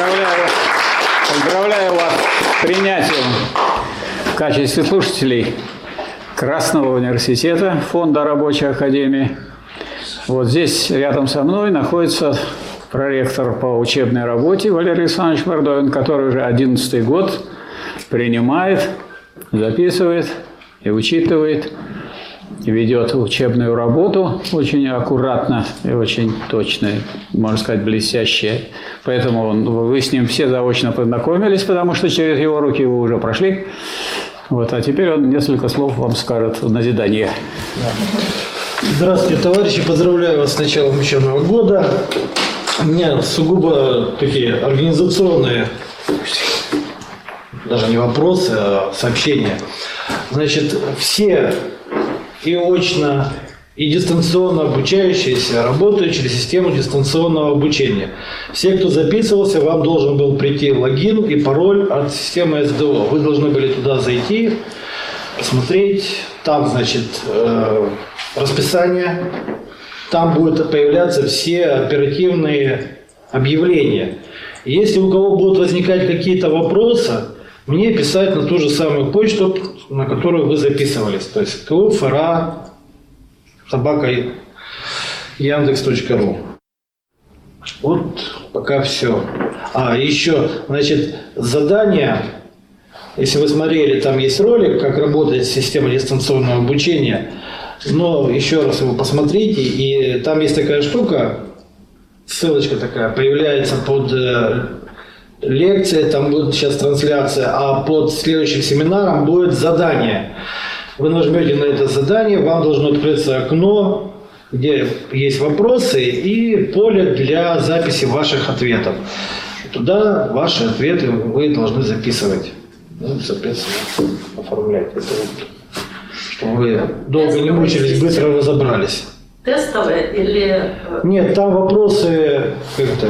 Поздравляю, поздравляю вас с принятием в качестве слушателей Красного университета Фонда Рабочей Академии. Вот здесь рядом со мной находится проректор по учебной работе Валерий Александрович Мордовин, который уже 11 год принимает, записывает и учитывает ведет учебную работу очень аккуратно и очень точно, можно сказать, блестяще. Поэтому он, вы с ним все заочно познакомились, потому что через его руки вы уже прошли. Вот, а теперь он несколько слов вам скажет в назидание. Здравствуйте, товарищи. Поздравляю вас с началом учебного года. У меня сугубо такие организационные, даже не вопросы, а сообщения. Значит, все и очно, и дистанционно обучающиеся работают через систему дистанционного обучения. Все, кто записывался, вам должен был прийти логин и пароль от системы СДО. Вы должны были туда зайти, посмотреть. Там, значит, э, расписание. Там будут появляться все оперативные объявления. Если у кого будут возникать какие-то вопросы, мне писать на ту же самую почту, на которую вы записывались. То есть КУФРА, собака яндекс.ру. Вот пока все. А, еще, значит, задание, если вы смотрели, там есть ролик, как работает система дистанционного обучения, но еще раз его посмотрите, и там есть такая штука, ссылочка такая, появляется под э, лекция, там будет сейчас трансляция, а под следующим семинаром будет задание. Вы нажмете на это задание, вам должно открыться окно, где есть вопросы и поле для записи ваших ответов. Туда ваши ответы вы должны записывать. Ну, соответственно, оформлять. Это вот, чтобы вы долго не мучились, быстро разобрались. Тестовые или... э, Нет, там вопросы как-то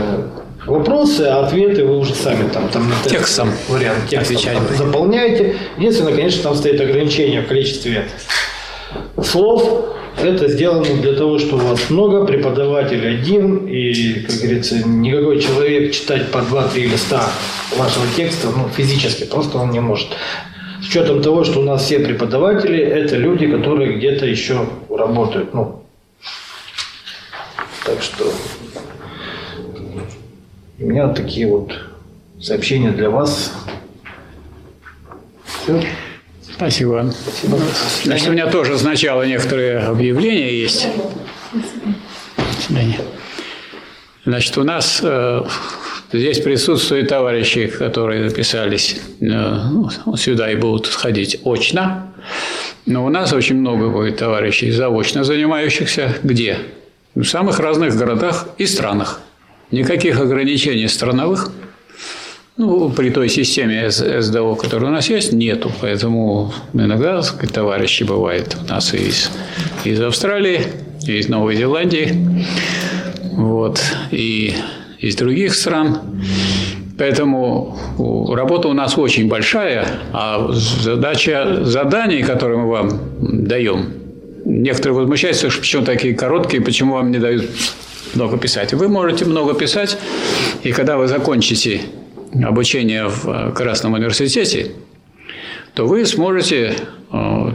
Вопросы, а ответы вы уже сами там, там Текстом вариант текстом отвечать там заполняете. Единственное, конечно, там стоит ограничение в количестве слов. Это сделано для того, что у вас много, преподаватель один, и, как говорится, никакой человек читать по 2-3 листа вашего текста ну, физически просто он не может. С учетом того, что у нас все преподаватели – это люди, которые где-то еще работают. Ну, так что у меня вот такие вот сообщения для вас. Все. Спасибо. Спасибо. Значит, у меня тоже сначала некоторые объявления есть. До свидания. Значит, у нас э, здесь присутствуют товарищи, которые записались э, ну, сюда и будут ходить очно. Но у нас очень много будет товарищей заочно занимающихся. Где? В самых разных городах и странах. Никаких ограничений страновых ну, при той системе СДО, которая у нас есть, нету. Поэтому иногда сказать, товарищи бывают у нас из, из Австралии, из Новой Зеландии, вот, и из других стран. Поэтому работа у нас очень большая, а задача заданий, которые мы вам даем, некоторые возмущаются, что почему такие короткие, почему вам не дают много писать. Вы можете много писать, и когда вы закончите обучение в э, Красном университете, то вы сможете э,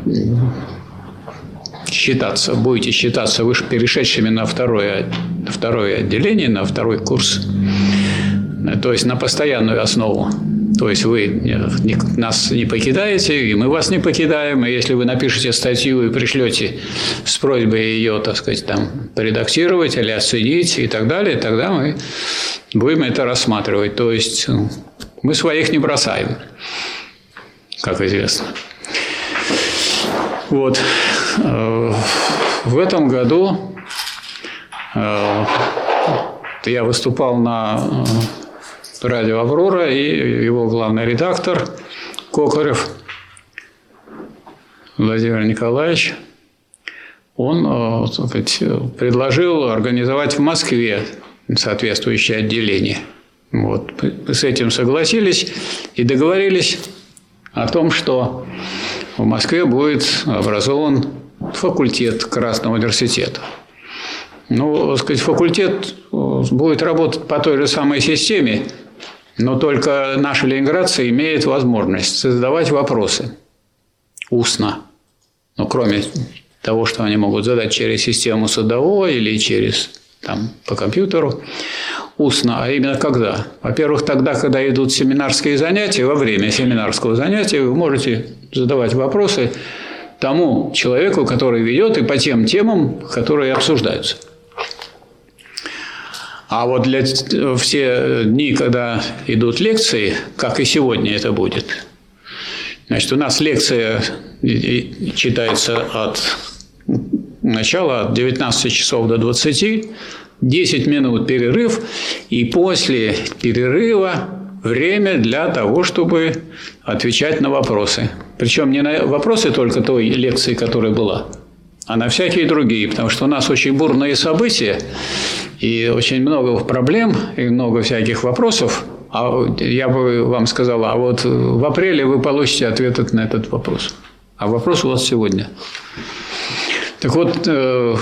считаться, будете считаться выше перешедшими на второе, второе отделение, на второй курс, Э, то есть на постоянную основу. То есть вы не- нас не покидаете, и мы вас не покидаем. И если вы напишете статью и пришлете с просьбой ее, так сказать, там, редактировать или оценить и так далее, тогда мы будем это рассматривать. То есть ну, мы своих не бросаем, как известно. Вот. Э, В этом году э, я выступал на э, радио «Аврора», и его главный редактор Кокарев Владимир Николаевич, он э, сказать, предложил организовать в Москве соответствующее отделение. Вот. С этим согласились и договорились о том, что в Москве будет образован факультет Красного университета. Ну, сказать, факультет э, будет работать по той же самой системе, Но только наши ленинградцы имеют возможность задавать вопросы устно. Ну, кроме того, что они могут задать через систему судового или через там, по компьютеру устно, а именно когда? Во-первых, тогда, когда идут семинарские занятия, во время семинарского занятия вы можете задавать вопросы тому человеку, который ведет, и по тем темам, которые обсуждаются. А вот для все дни, когда идут лекции, как и сегодня это будет, значит, у нас лекция читается от начала от 19 часов до 20, 10 минут перерыв, и после перерыва время для того, чтобы отвечать на вопросы. Причем не на вопросы только той лекции, которая была, а на всякие другие, потому что у нас очень бурные события, и очень много проблем, и много всяких вопросов. А я бы вам сказал, а вот в апреле вы получите ответ на этот вопрос. А вопрос у вас сегодня. Так вот, э,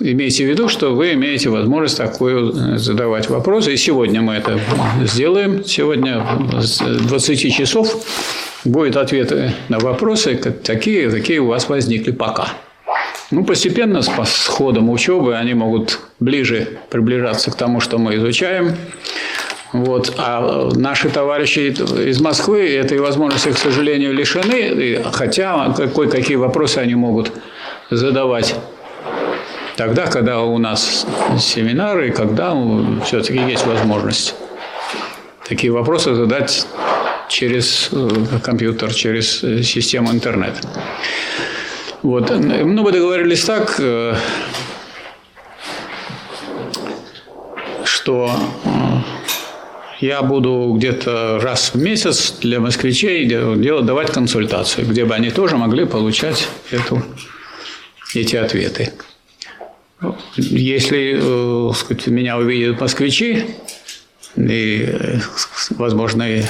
имейте в виду, что вы имеете возможность такую э, задавать вопросы. И сегодня мы это сделаем. Сегодня с 20 часов будут ответы на вопросы, такие, какие у вас возникли пока. Ну, постепенно, с ходом учебы, они могут ближе приближаться к тому, что мы изучаем. Вот. А наши товарищи из Москвы этой возможности, к сожалению, лишены, хотя кое-какие вопросы они могут задавать тогда, когда у нас семинары, когда все-таки есть возможность такие вопросы задать через э, компьютер, через э, систему интернет. Вот. Ну, мы договорились так, э, что э, я буду где-то раз в месяц для москвичей делать, давать консультацию, где бы они тоже могли получать эту, эти ответы. Если э, сказать, меня увидят москвичи, и, возможно, и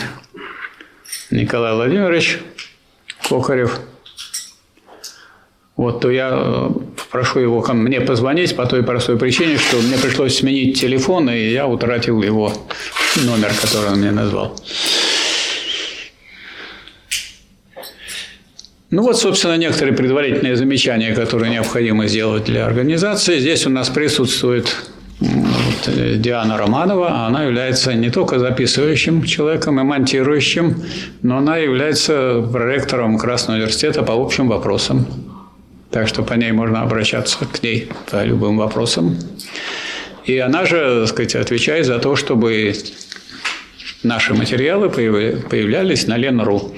Николай Владимирович Кокарев – вот, то я э, прошу его ко мне позвонить по той простой причине, что мне пришлось сменить телефон, и я утратил его номер, который он мне назвал. Ну вот, собственно, некоторые предварительные замечания, которые необходимо сделать для организации. Здесь у нас присутствует вот, э, Диана Романова. Она является не только записывающим человеком и монтирующим, но она является проректором Красного университета по общим вопросам так что по ней можно обращаться к ней по любым вопросам. И она же, так сказать, отвечает за то, чтобы наши материалы появлялись на Ленру.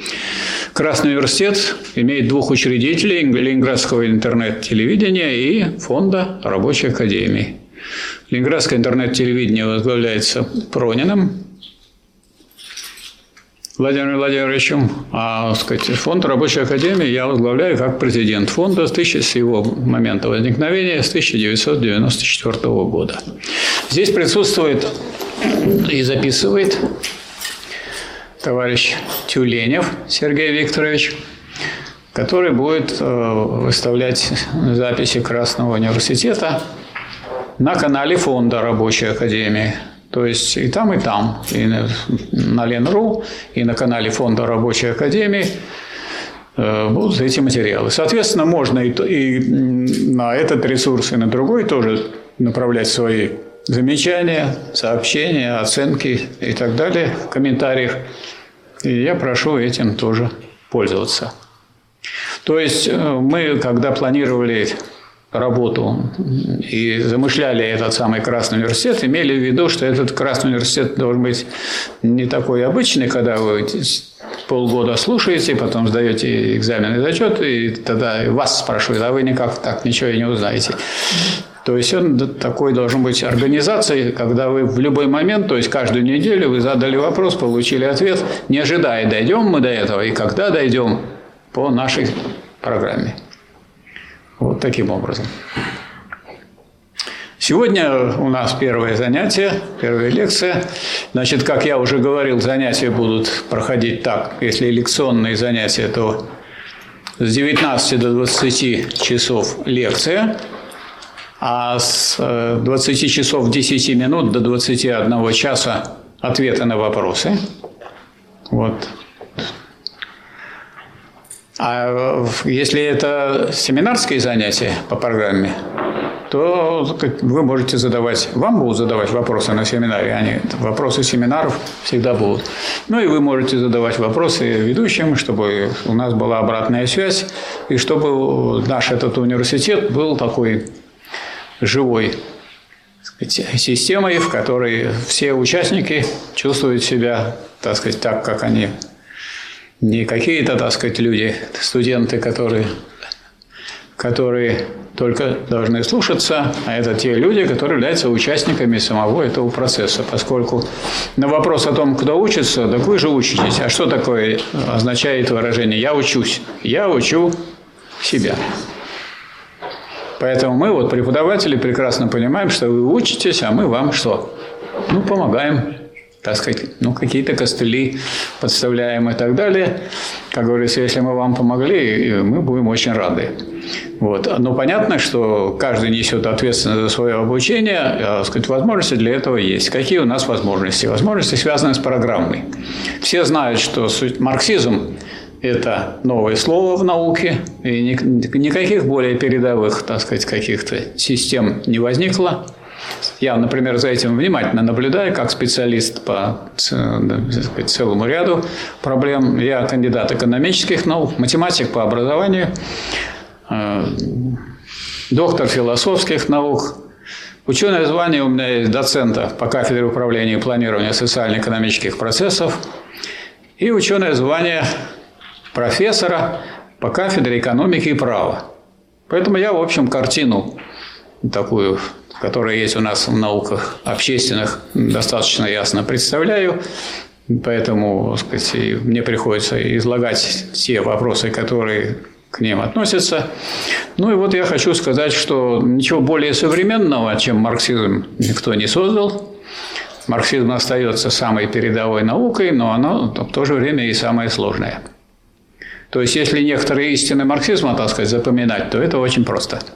Красный университет имеет двух учредителей – Ленинградского интернет-телевидения и Фонда рабочей академии. Ленинградское интернет-телевидение возглавляется Прониным, Владимиром Владимировичем, а сказать, фонд рабочей академии я возглавляю как президент фонда с, тысячи, с его момента возникновения с 1994 года. Здесь присутствует и записывает товарищ Тюленев Сергей Викторович, который будет э, выставлять записи Красного университета на канале фонда рабочей академии. То есть и там, и там, и на Ленру, и на канале Фонда Рабочей Академии э, будут эти материалы. Соответственно, можно и, на этот ресурс, и на другой тоже направлять свои замечания, сообщения, оценки и так далее в комментариях. И я прошу этим тоже пользоваться. То есть э, мы, когда планировали работу и замышляли этот самый Красный университет, имели в виду, что этот Красный университет должен быть не такой обычный, когда вы полгода слушаете, потом сдаете экзамен и зачет, и тогда вас спрашивают, а вы никак так ничего и не узнаете. То есть он такой должен быть организацией, когда вы в любой момент, то есть каждую неделю вы задали вопрос, получили ответ, не ожидая, дойдем мы до этого и когда дойдем по нашей программе. Вот таким образом. Сегодня у нас первое занятие, первая лекция. Значит, как я уже говорил, занятия будут проходить так. Если лекционные занятия, то с 19 до 20 часов лекция, а с 20 э, часов 10 минут до 21 часа ответы на вопросы. Вот. А если это семинарские занятия по программе, то вы можете задавать, вам будут задавать вопросы на семинаре, они, вопросы семинаров всегда будут. Ну и вы можете задавать вопросы ведущим, чтобы у нас была обратная связь, и чтобы наш этот университет был такой живой сказать, системой, в которой все участники чувствуют себя, так сказать, так, как они не какие-то, так сказать, люди, студенты, которые, которые только должны слушаться, а это те люди, которые являются участниками самого этого процесса. Поскольку на вопрос о том, кто учится, так вы же учитесь. А что такое означает выражение «я учусь»? Я учу себя. Поэтому мы, вот преподаватели, прекрасно понимаем, что вы учитесь, а мы вам что? Ну, помогаем так сказать, ну, какие-то костыли подставляем и так далее. Как говорится, если мы вам помогли, мы будем очень рады. Вот. Но понятно, что каждый несет ответственность за свое обучение, а, сказать, возможности для этого есть. Какие у нас возможности? Возможности связаны с программой. Все знают, что марксизм – это новое слово в науке, и никаких более передовых, так сказать, каких-то систем не возникло. Я, например, за этим внимательно наблюдаю, как специалист по сказать, целому ряду проблем. Я кандидат экономических наук, математик по образованию, э, доктор философских наук. Ученое звание у меня есть доцента по кафедре управления и планирования социально-экономических процессов и ученое звание профессора по кафедре экономики и права. Поэтому я, в общем, картину такую которая есть у нас в науках общественных, достаточно ясно представляю. Поэтому сказать, мне приходится излагать те вопросы, которые к ним относятся. Ну и вот я хочу сказать, что ничего более современного, чем марксизм, никто не создал. Марксизм остается самой передовой наукой, но оно в то же время и самое сложное. То есть, если некоторые истины марксизма, так сказать, запоминать, то это очень просто –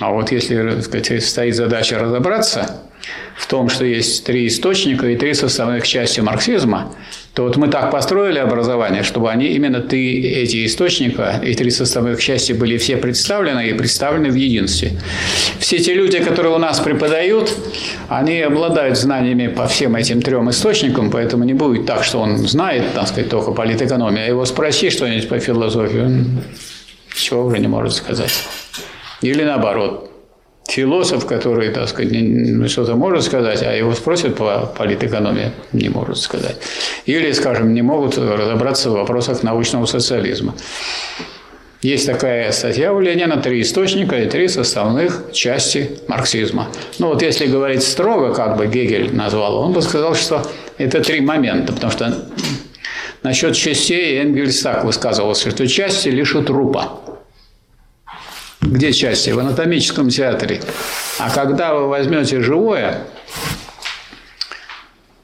а вот если сказать, стоит задача разобраться в том, что есть три источника и три составных части марксизма, то вот мы так построили образование, чтобы они именно ты, эти источника и три составных части были все представлены и представлены в единстве. Все те люди, которые у нас преподают, они обладают знаниями по всем этим трем источникам, поэтому не будет так, что он знает, так сказать, только политэкономию, а его спроси что-нибудь по философии, он ничего уже не может сказать. Или наоборот, философ, который, так сказать, что-то может сказать, а его спросят по политэкономии, не может сказать. Или, скажем, не могут разобраться в вопросах научного социализма. Есть такая статья у Ленина «Три источника и три составных части марксизма». Ну вот если говорить строго, как бы Гегель назвал, он бы сказал, что это три момента, потому что насчет частей Энгельс так высказывался, что части лишь у трупа. Где части? В анатомическом театре. А когда вы возьмете живое,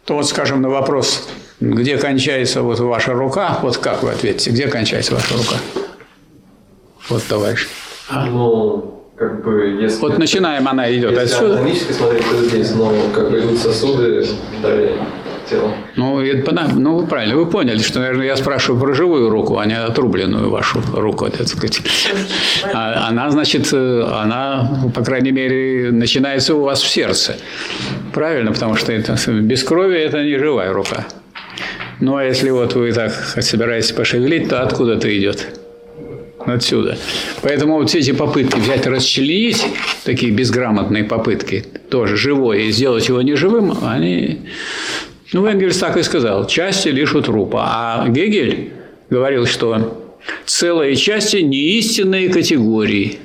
то вот, скажем, на вопрос, где кончается вот ваша рука, вот как вы ответите, где кончается ваша рука? Вот, товарищ. А? Ну, как бы, если... Вот начинаем, она идет если отсюда. Если анатомически смотреть, то здесь, но как бы идут сосуды далее Ну, это, ну, вы правильно, вы поняли, что, наверное, я спрашиваю про живую руку, а не отрубленную вашу руку, так сказать. А, она, значит, она, по крайней мере, начинается у вас в сердце. Правильно, потому что это, без крови это не живая рука. Ну, а если вот вы так собираетесь пошевелить, то откуда это идет? Отсюда. Поэтому вот все эти попытки взять расчленить, такие безграмотные попытки, тоже живое, и сделать его неживым, они ну, Энгельс так и сказал, части лишь у трупа. А Гегель говорил, что целые части не истинные категории.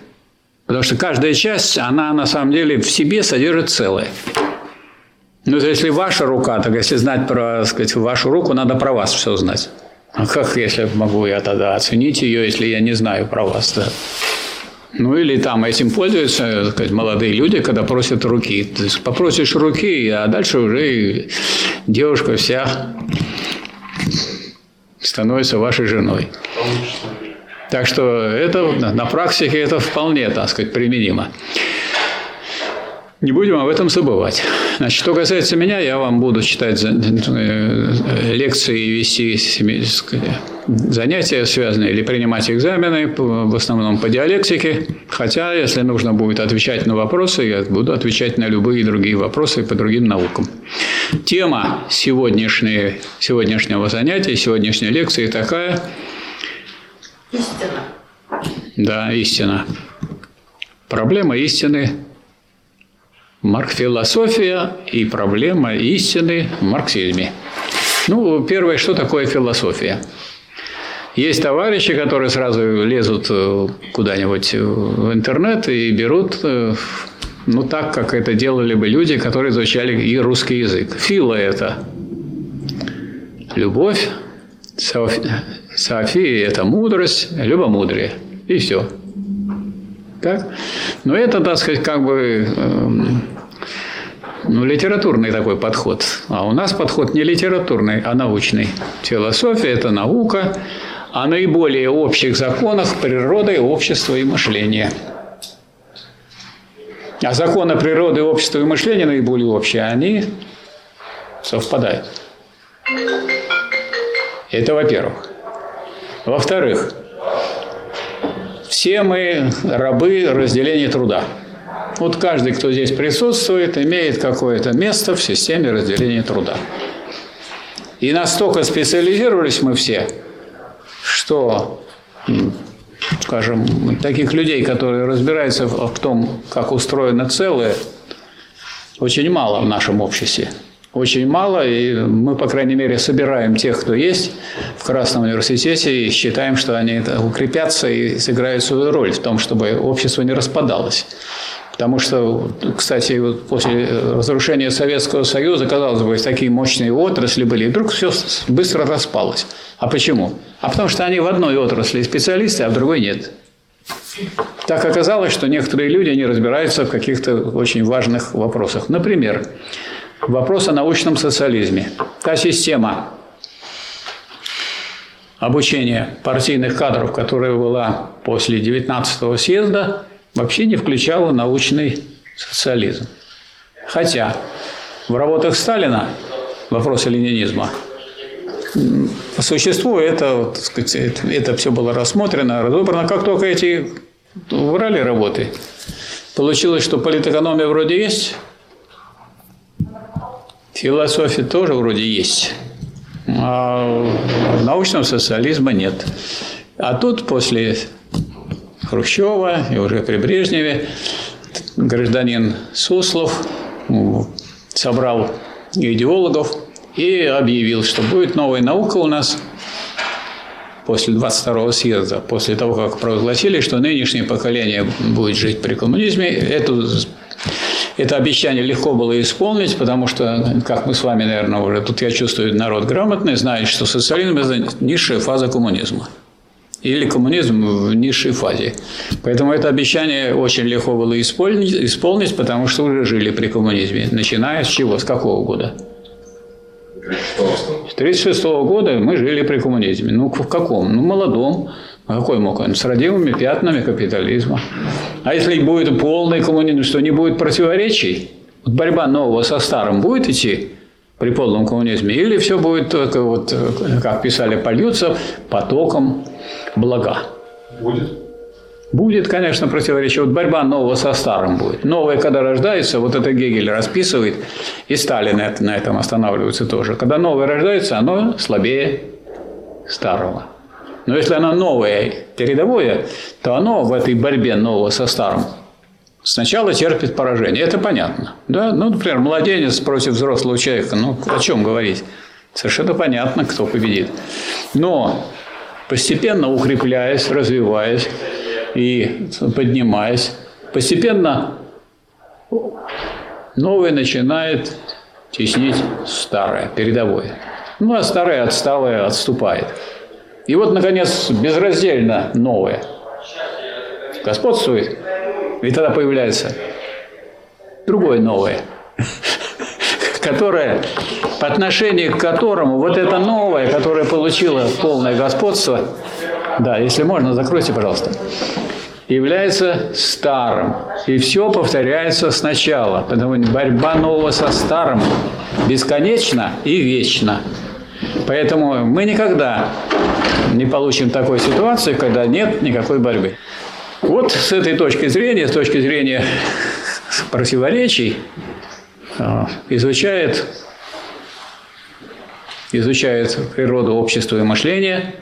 Потому что каждая часть, она на самом деле в себе содержит целое. Ну, если ваша рука, так если знать про, так сказать, вашу руку, надо про вас все знать. А как, если могу я тогда оценить ее, если я не знаю про вас? Да? Ну или там этим пользуются сказать, молодые люди, когда просят руки. То есть попросишь руки, а дальше уже девушка вся становится вашей женой. Так что это на практике это вполне, так сказать, применимо. Не будем об этом забывать. Значит, что касается меня, я вам буду читать э, лекции и вести занятия связанные или принимать экзамены, в основном по диалектике. Хотя, если нужно будет отвечать на вопросы, я буду отвечать на любые другие вопросы по другим наукам. Тема сегодняшней, сегодняшнего занятия, сегодняшней лекции такая. Истина. Да, истина. Проблема истины Марк-философия и проблема истины в марксизме. Ну, первое, что такое философия? Есть товарищи, которые сразу лезут э, куда-нибудь в интернет и берут, э, ну, так, как это делали бы люди, которые изучали и русский язык. Фила – это любовь, София – это мудрость, любомудрие. И все. Так? Но это, так сказать, как бы эм, ну, литературный такой подход. А у нас подход не литературный, а научный. Философия – это наука о наиболее общих законах природы, общества и мышления. А законы природы, общества и мышления наиболее общие, они совпадают. Это во-первых. Во-вторых, все мы рабы разделения труда. Вот каждый, кто здесь присутствует, имеет какое-то место в системе разделения труда. И настолько специализировались мы все, что, скажем, таких людей, которые разбираются в том, как устроено целое, очень мало в нашем обществе очень мало, и мы, по крайней мере, собираем тех, кто есть в Красном университете, и считаем, что они укрепятся и сыграют свою роль в том, чтобы общество не распадалось. Потому что, кстати, после разрушения Советского Союза, казалось бы, такие мощные отрасли были, и вдруг все быстро распалось. А почему? А потому что они в одной отрасли специалисты, а в другой нет. Так оказалось, что некоторые люди не разбираются в каких-то очень важных вопросах. Например, Вопрос о научном социализме. Та система обучения партийных кадров, которая была после 19 съезда, вообще не включала научный социализм. Хотя в работах Сталина вопросы ленинизма по существу это, так сказать, это все было рассмотрено, разобрано. Как только эти убрали работы, получилось, что политэкономия вроде есть, Философия тоже вроде есть, а научного социализма нет. А тут после Хрущева и уже при Брежневе гражданин Суслов собрал идеологов и объявил, что будет новая наука у нас после 22-го съезда, после того, как провозгласили, что нынешнее поколение будет жить при коммунизме, эту это обещание легко было исполнить, потому что, как мы с вами, наверное, уже тут я чувствую, народ грамотный, знает, что социализм – это низшая фаза коммунизма. Или коммунизм в низшей фазе. Поэтому это обещание очень легко было исполнить, исполнить, потому что уже жили при коммунизме. Начиная с чего? С какого года? С 1936 года мы жили при коммунизме. Ну, в каком? Ну, молодом. А какой мог он? С родимыми пятнами капитализма. А если будет полный коммунизм, что не будет противоречий? Вот борьба нового со старым будет идти при полном коммунизме? Или все будет только, вот, как писали, польются потоком блага? Будет. Будет, конечно, противоречие. Вот борьба нового со старым будет. Новое, когда рождается, вот это Гегель расписывает, и Сталин на этом останавливается тоже. Когда новое рождается, оно слабее старого. Но если оно новое, передовое, то оно в этой борьбе нового со старым сначала терпит поражение. Это понятно. Да? Ну, например, младенец против взрослого человека. Ну, о чем говорить? Совершенно понятно, кто победит. Но постепенно укрепляясь, развиваясь и поднимаясь, постепенно новое начинает теснить старое, передовое. Ну, а старое отсталое отступает. И вот, наконец, безраздельно новое господствует, и тогда появляется другое новое, которое, по отношению к которому вот это новое, которое получило полное господство, да, если можно, закройте, пожалуйста. является старым. И все повторяется сначала. Потому что борьба нового со старым бесконечна и вечна. Поэтому мы никогда не получим такой ситуации, когда нет никакой борьбы. Вот с этой точки зрения, с точки зрения противоречий, э, изучает, изучает природу общества и мышления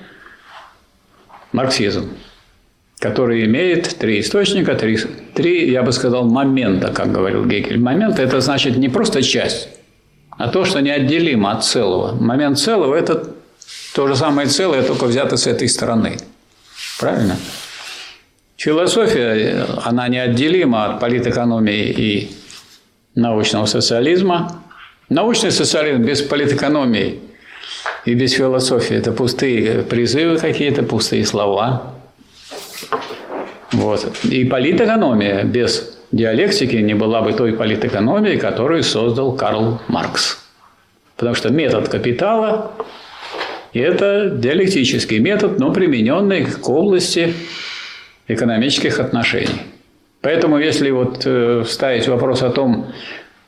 марксизм, который имеет три источника, три, три, я бы сказал, момента, как говорил Гегель. Момент – это значит не просто часть, а то, что неотделимо от целого. Момент целого – это то же самое целое, только взято с этой стороны. Правильно? Философия, она неотделима от политэкономии и научного социализма. Научный социализм без политэкономии и без философии – это пустые призывы какие-то, пустые слова. Вот. И политэкономия без диалектики не была бы той политэкономией, которую создал Карл Маркс. Потому что метод капитала – это диалектический метод, но примененный к области экономических отношений. Поэтому, если вот э, ставить вопрос о том,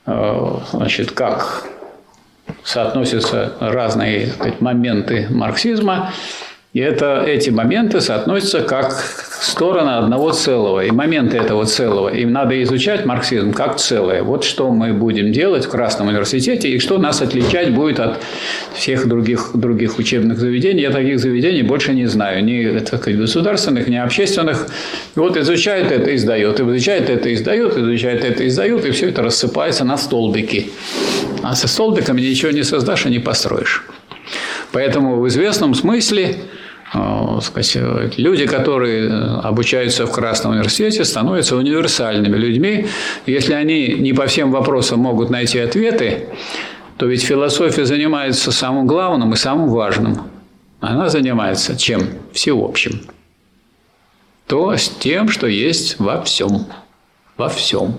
э, значит, как соотносятся разные сказать, моменты марксизма, и это, эти моменты соотносятся как стороны одного целого. И моменты этого целого. Им надо изучать марксизм как целое. Вот что мы будем делать в Красном университете и что нас отличать будет от всех других, других учебных заведений. Я таких заведений больше не знаю. Ни так сказать, государственных, ни общественных. И вот изучает это, издает. Изучает это, издает. Изучает это, издает. И все это рассыпается на столбики. А со столбиками ничего не создашь и не построишь. Поэтому в известном смысле Э, сказать, люди, которые обучаются в Красном университете, становятся универсальными людьми. Если они не по всем вопросам могут найти ответы, то ведь философия занимается самым главным и самым важным. Она занимается чем? Всеобщим. То с тем, что есть во всем. Во всем.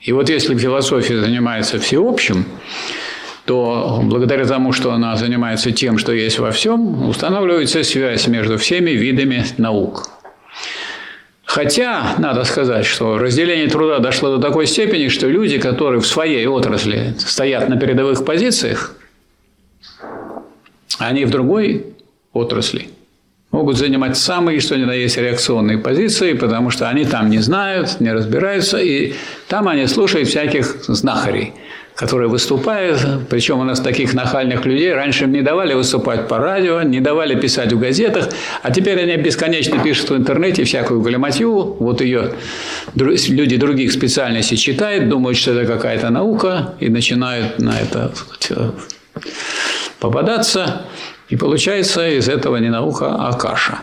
И вот если философия занимается всеобщим, то благодаря тому, что она занимается тем, что есть во всем, устанавливается связь между всеми видами наук. Хотя, надо сказать, что разделение труда дошло до такой степени, что люди, которые в своей отрасли стоят на передовых позициях, они в другой отрасли могут занимать самые, что ни на есть, реакционные позиции, потому что они там не знают, не разбираются, и там они слушают всяких знахарей – которые выступают. Причем у нас таких нахальных людей раньше не давали выступать по радио, не давали писать в газетах, а теперь они бесконечно пишут в интернете всякую галиматью. Вот ее люди других специальностей читают, думают, что это какая-то наука, и начинают на это попадаться. И получается из этого не наука, а каша.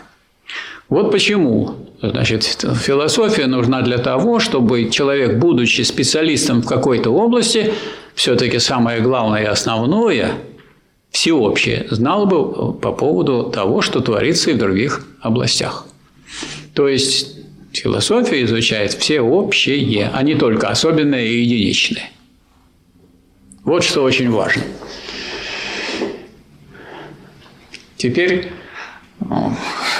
Вот почему Значит, философия нужна для того, чтобы человек, будучи специалистом в какой-то области, все-таки самое главное и основное, всеобщее, знал бы по поводу того, что творится и в других областях. То есть философия изучает все общее, а не только особенное и единичное. Вот что очень важно. Теперь,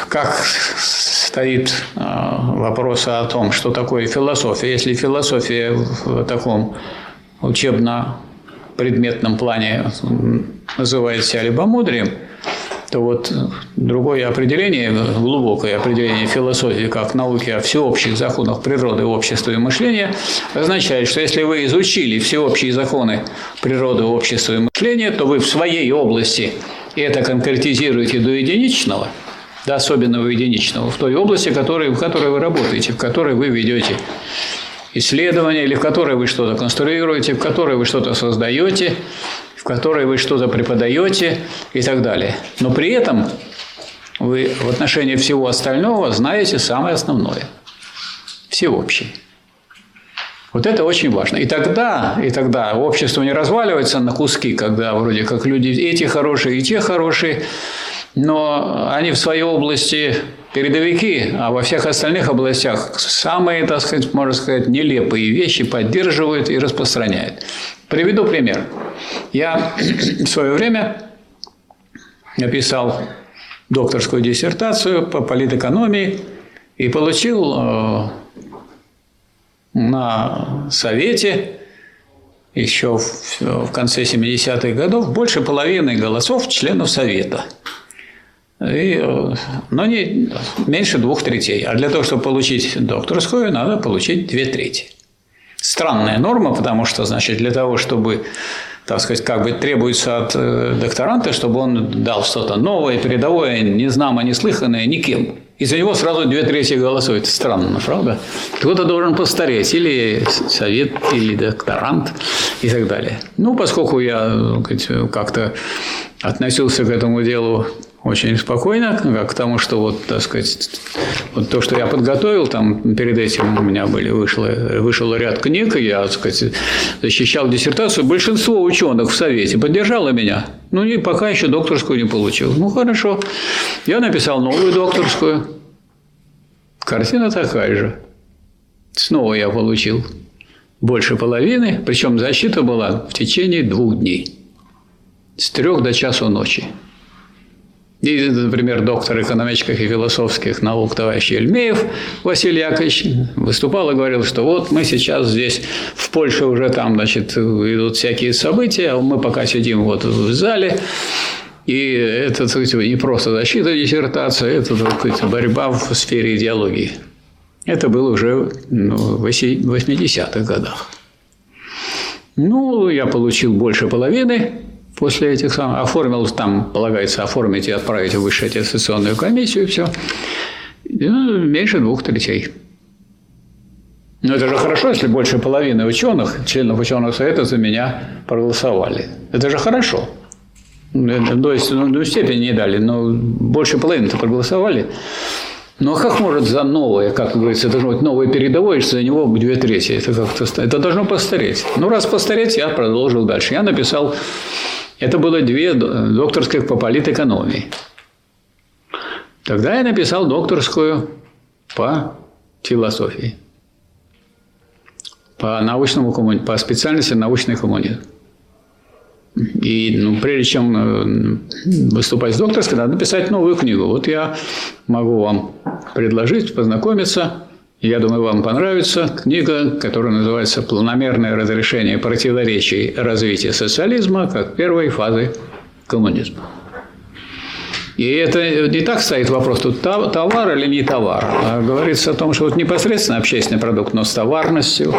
как стоит вопрос о том, что такое философия. Если философия в таком учебно-предметном плане называет себя либомудрием, то вот другое определение, глубокое определение философии как науки о всеобщих законах природы, общества и мышления означает, что если вы изучили всеобщие законы природы, общества и мышления, то вы в своей области это конкретизируете до единичного – до особенного единичного, в той области, в которой вы работаете, в которой вы ведете исследования, или в которой вы что-то конструируете, в которой вы что-то создаете, в которой вы что-то преподаете и так далее. Но при этом вы в отношении всего остального знаете самое основное, всеобщее. Вот это очень важно. И тогда, и тогда общество не разваливается на куски, когда вроде как люди эти хорошие и те хорошие, но они в своей области передовики, а во всех остальных областях самые, так сказать, можно сказать, нелепые вещи поддерживают и распространяют. Приведу пример. Я в свое время написал докторскую диссертацию по политэкономии И получил э, на совете еще в, в конце 70-х годов больше половины голосов членов совета. И, э, но не меньше двух третей. А для того, чтобы получить докторскую, надо получить две трети. Странная норма, потому что, значит, для того, чтобы так сказать, как бы требуется от э, докторанта, чтобы он дал что-то новое, передовое, незнамо, неслыханное никем. И за него сразу две трети голосуют. Странно, правда? Кто-то должен постареть, или совет, или докторант, и так далее. Ну, поскольку я как-то относился к этому делу очень спокойно, к тому, что вот, так сказать, вот то, что я подготовил, там перед этим у меня были, вышло, вышел ряд книг, я, так сказать, защищал диссертацию. Большинство ученых в Совете поддержало меня. Ну, и пока еще докторскую не получил. Ну, хорошо. Я написал новую докторскую. Картина такая же. Снова я получил больше половины, причем защита была в течение двух дней. С трех до часу ночи. И, например, доктор экономических и философских наук товарищ Ельмеев Василий Яковлевич выступал и говорил, что вот мы сейчас здесь в Польше уже там, значит, идут всякие события, а мы пока сидим вот в зале, и это сказать, не просто защита диссертации, это сказать, борьба в сфере идеологии. Это было уже ну, в 80-х годах. Ну, я получил больше половины, после этих самых, оформил, там полагается оформить и отправить в высшую аттестационную комиссию, и все. Ну, меньше двух третей. Но это же хорошо, если больше половины ученых, членов ученого совета за меня проголосовали. Это же хорошо. То есть, ну, степень не дали, но больше половины-то проголосовали. Ну а как может за новое, как говорится, должно быть новое передовое, за него две трети? Это как-то это должно постареть. Ну, раз постареть, я продолжил дальше. Я написал это было две докторских по политэкономии. Тогда я написал докторскую по философии, по, научному коммуни... по специальности научный коммунизм. И ну, прежде чем э, выступать с докторской, надо написать новую книгу. Вот я могу вам предложить познакомиться я думаю, вам понравится книга, которая называется «Планомерное разрешение противоречий развития социализма как первой фазы коммунизма». И это не так стоит вопрос, тут товар или не товар. А говорится о том, что вот непосредственно общественный продукт, но с товарностью,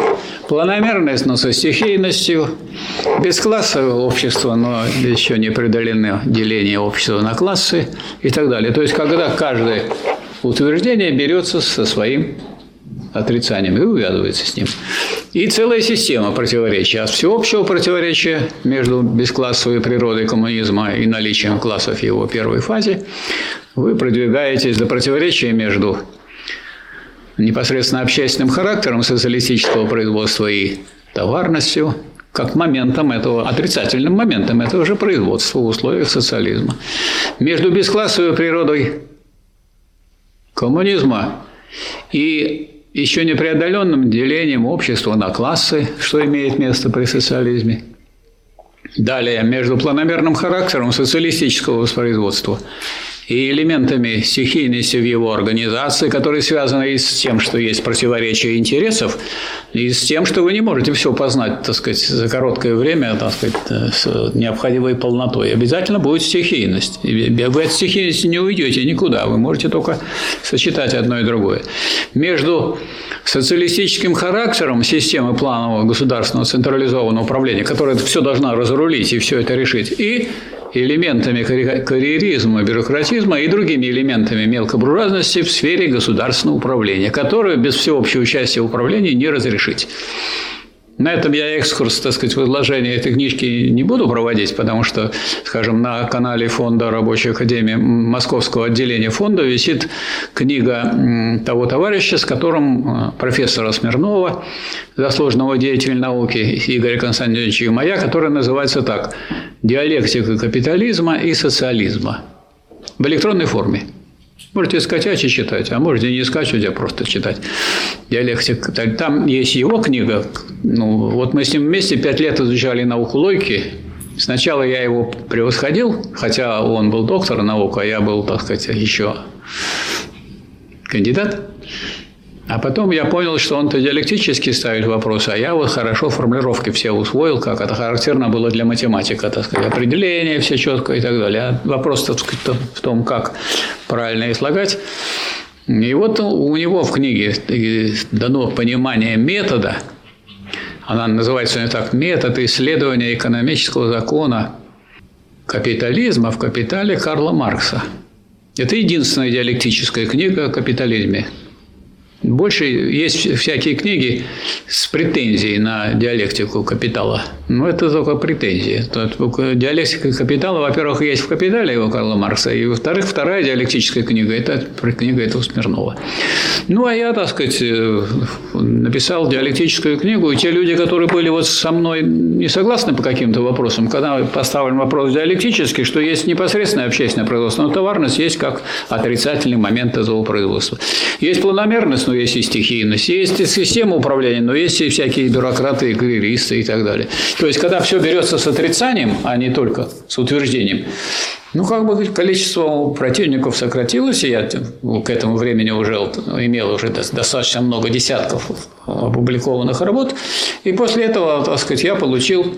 планомерность, но со стихийностью, бесклассовое общество, но еще не преодолено деление общества на классы и так далее. То есть, когда каждое утверждение берется со своим отрицанием и увязывается с ним. И целая система противоречий. От всеобщего противоречия между бесклассовой природой коммунизма и наличием классов в его первой фазе вы продвигаетесь до противоречия между непосредственно общественным характером социалистического производства и товарностью, как моментом этого, отрицательным моментом этого же производства в условиях социализма. Между бесклассовой природой коммунизма и еще непреодоленным делением общества на классы, что имеет место при социализме. Далее, между планомерным характером социалистического воспроизводства и элементами стихийности в его организации, которые связаны и с тем, что есть противоречие интересов, и с тем, что вы не можете все познать, так сказать, за короткое время, так сказать, с необходимой полнотой. Обязательно будет стихийность. Вы от стихийности не уйдете никуда, вы можете только сочетать одно и другое. Между социалистическим характером системы планового государственного централизованного управления, которая все должна разрулить и все это решить, и элементами карьеризма, бюрократизма и другими элементами мелкобуржуазности в сфере государственного управления, которую без всеобщего участия в управлении не разрешить. На этом я экскурс, так сказать, в этой книжки не буду проводить, потому что, скажем, на канале Фонда Рабочей Академии Московского отделения фонда висит книга того товарища, с которым э, профессора Смирнова, заслуженного деятеля науки Игоря Константиновича и моя, которая называется так «Диалектика капитализма и социализма» в электронной форме. Можете скачать и читать, а можете не скачивать, а просто читать. Диалектик. Там есть его книга. Ну, вот мы с ним вместе пять лет изучали науку логики. Сначала я его превосходил, хотя он был доктор наук, а я был, так сказать, еще кандидат. А потом я понял, что он-то диалектически ставит вопросы, а я вот хорошо формулировки все усвоил, как это характерно было для математика, так сказать, определение все четко и так далее. А вопрос так в том, как правильно их слагать. И вот у него в книге дано понимание метода, она называется не так, метод исследования экономического закона капитализма в капитале Карла Маркса. Это единственная диалектическая книга о капитализме. Больше есть всякие книги с претензией на диалектику капитала. Но это только претензии. Диалектика капитала, во-первых, есть в «Капитале» его Карла Маркса, и, во-вторых, вторая диалектическая книга – это книга этого Смирнова. Ну, а я, так сказать, э, написал диалектическую книгу, и те люди, которые были вот со мной не согласны по каким-то вопросам, когда поставлен вопрос диалектический, что есть непосредственное общественное производство, но товарность есть как отрицательный момент этого производства. Есть планомерность, но есть и стихийность, есть и система управления, но есть и всякие бюрократы, и карьеристы и так далее. То есть, когда все берется с отрицанием, а не только с утверждением, ну, как бы количество противников сократилось, и я к этому времени уже имел уже достаточно много десятков опубликованных работ. И после этого, так сказать, я получил,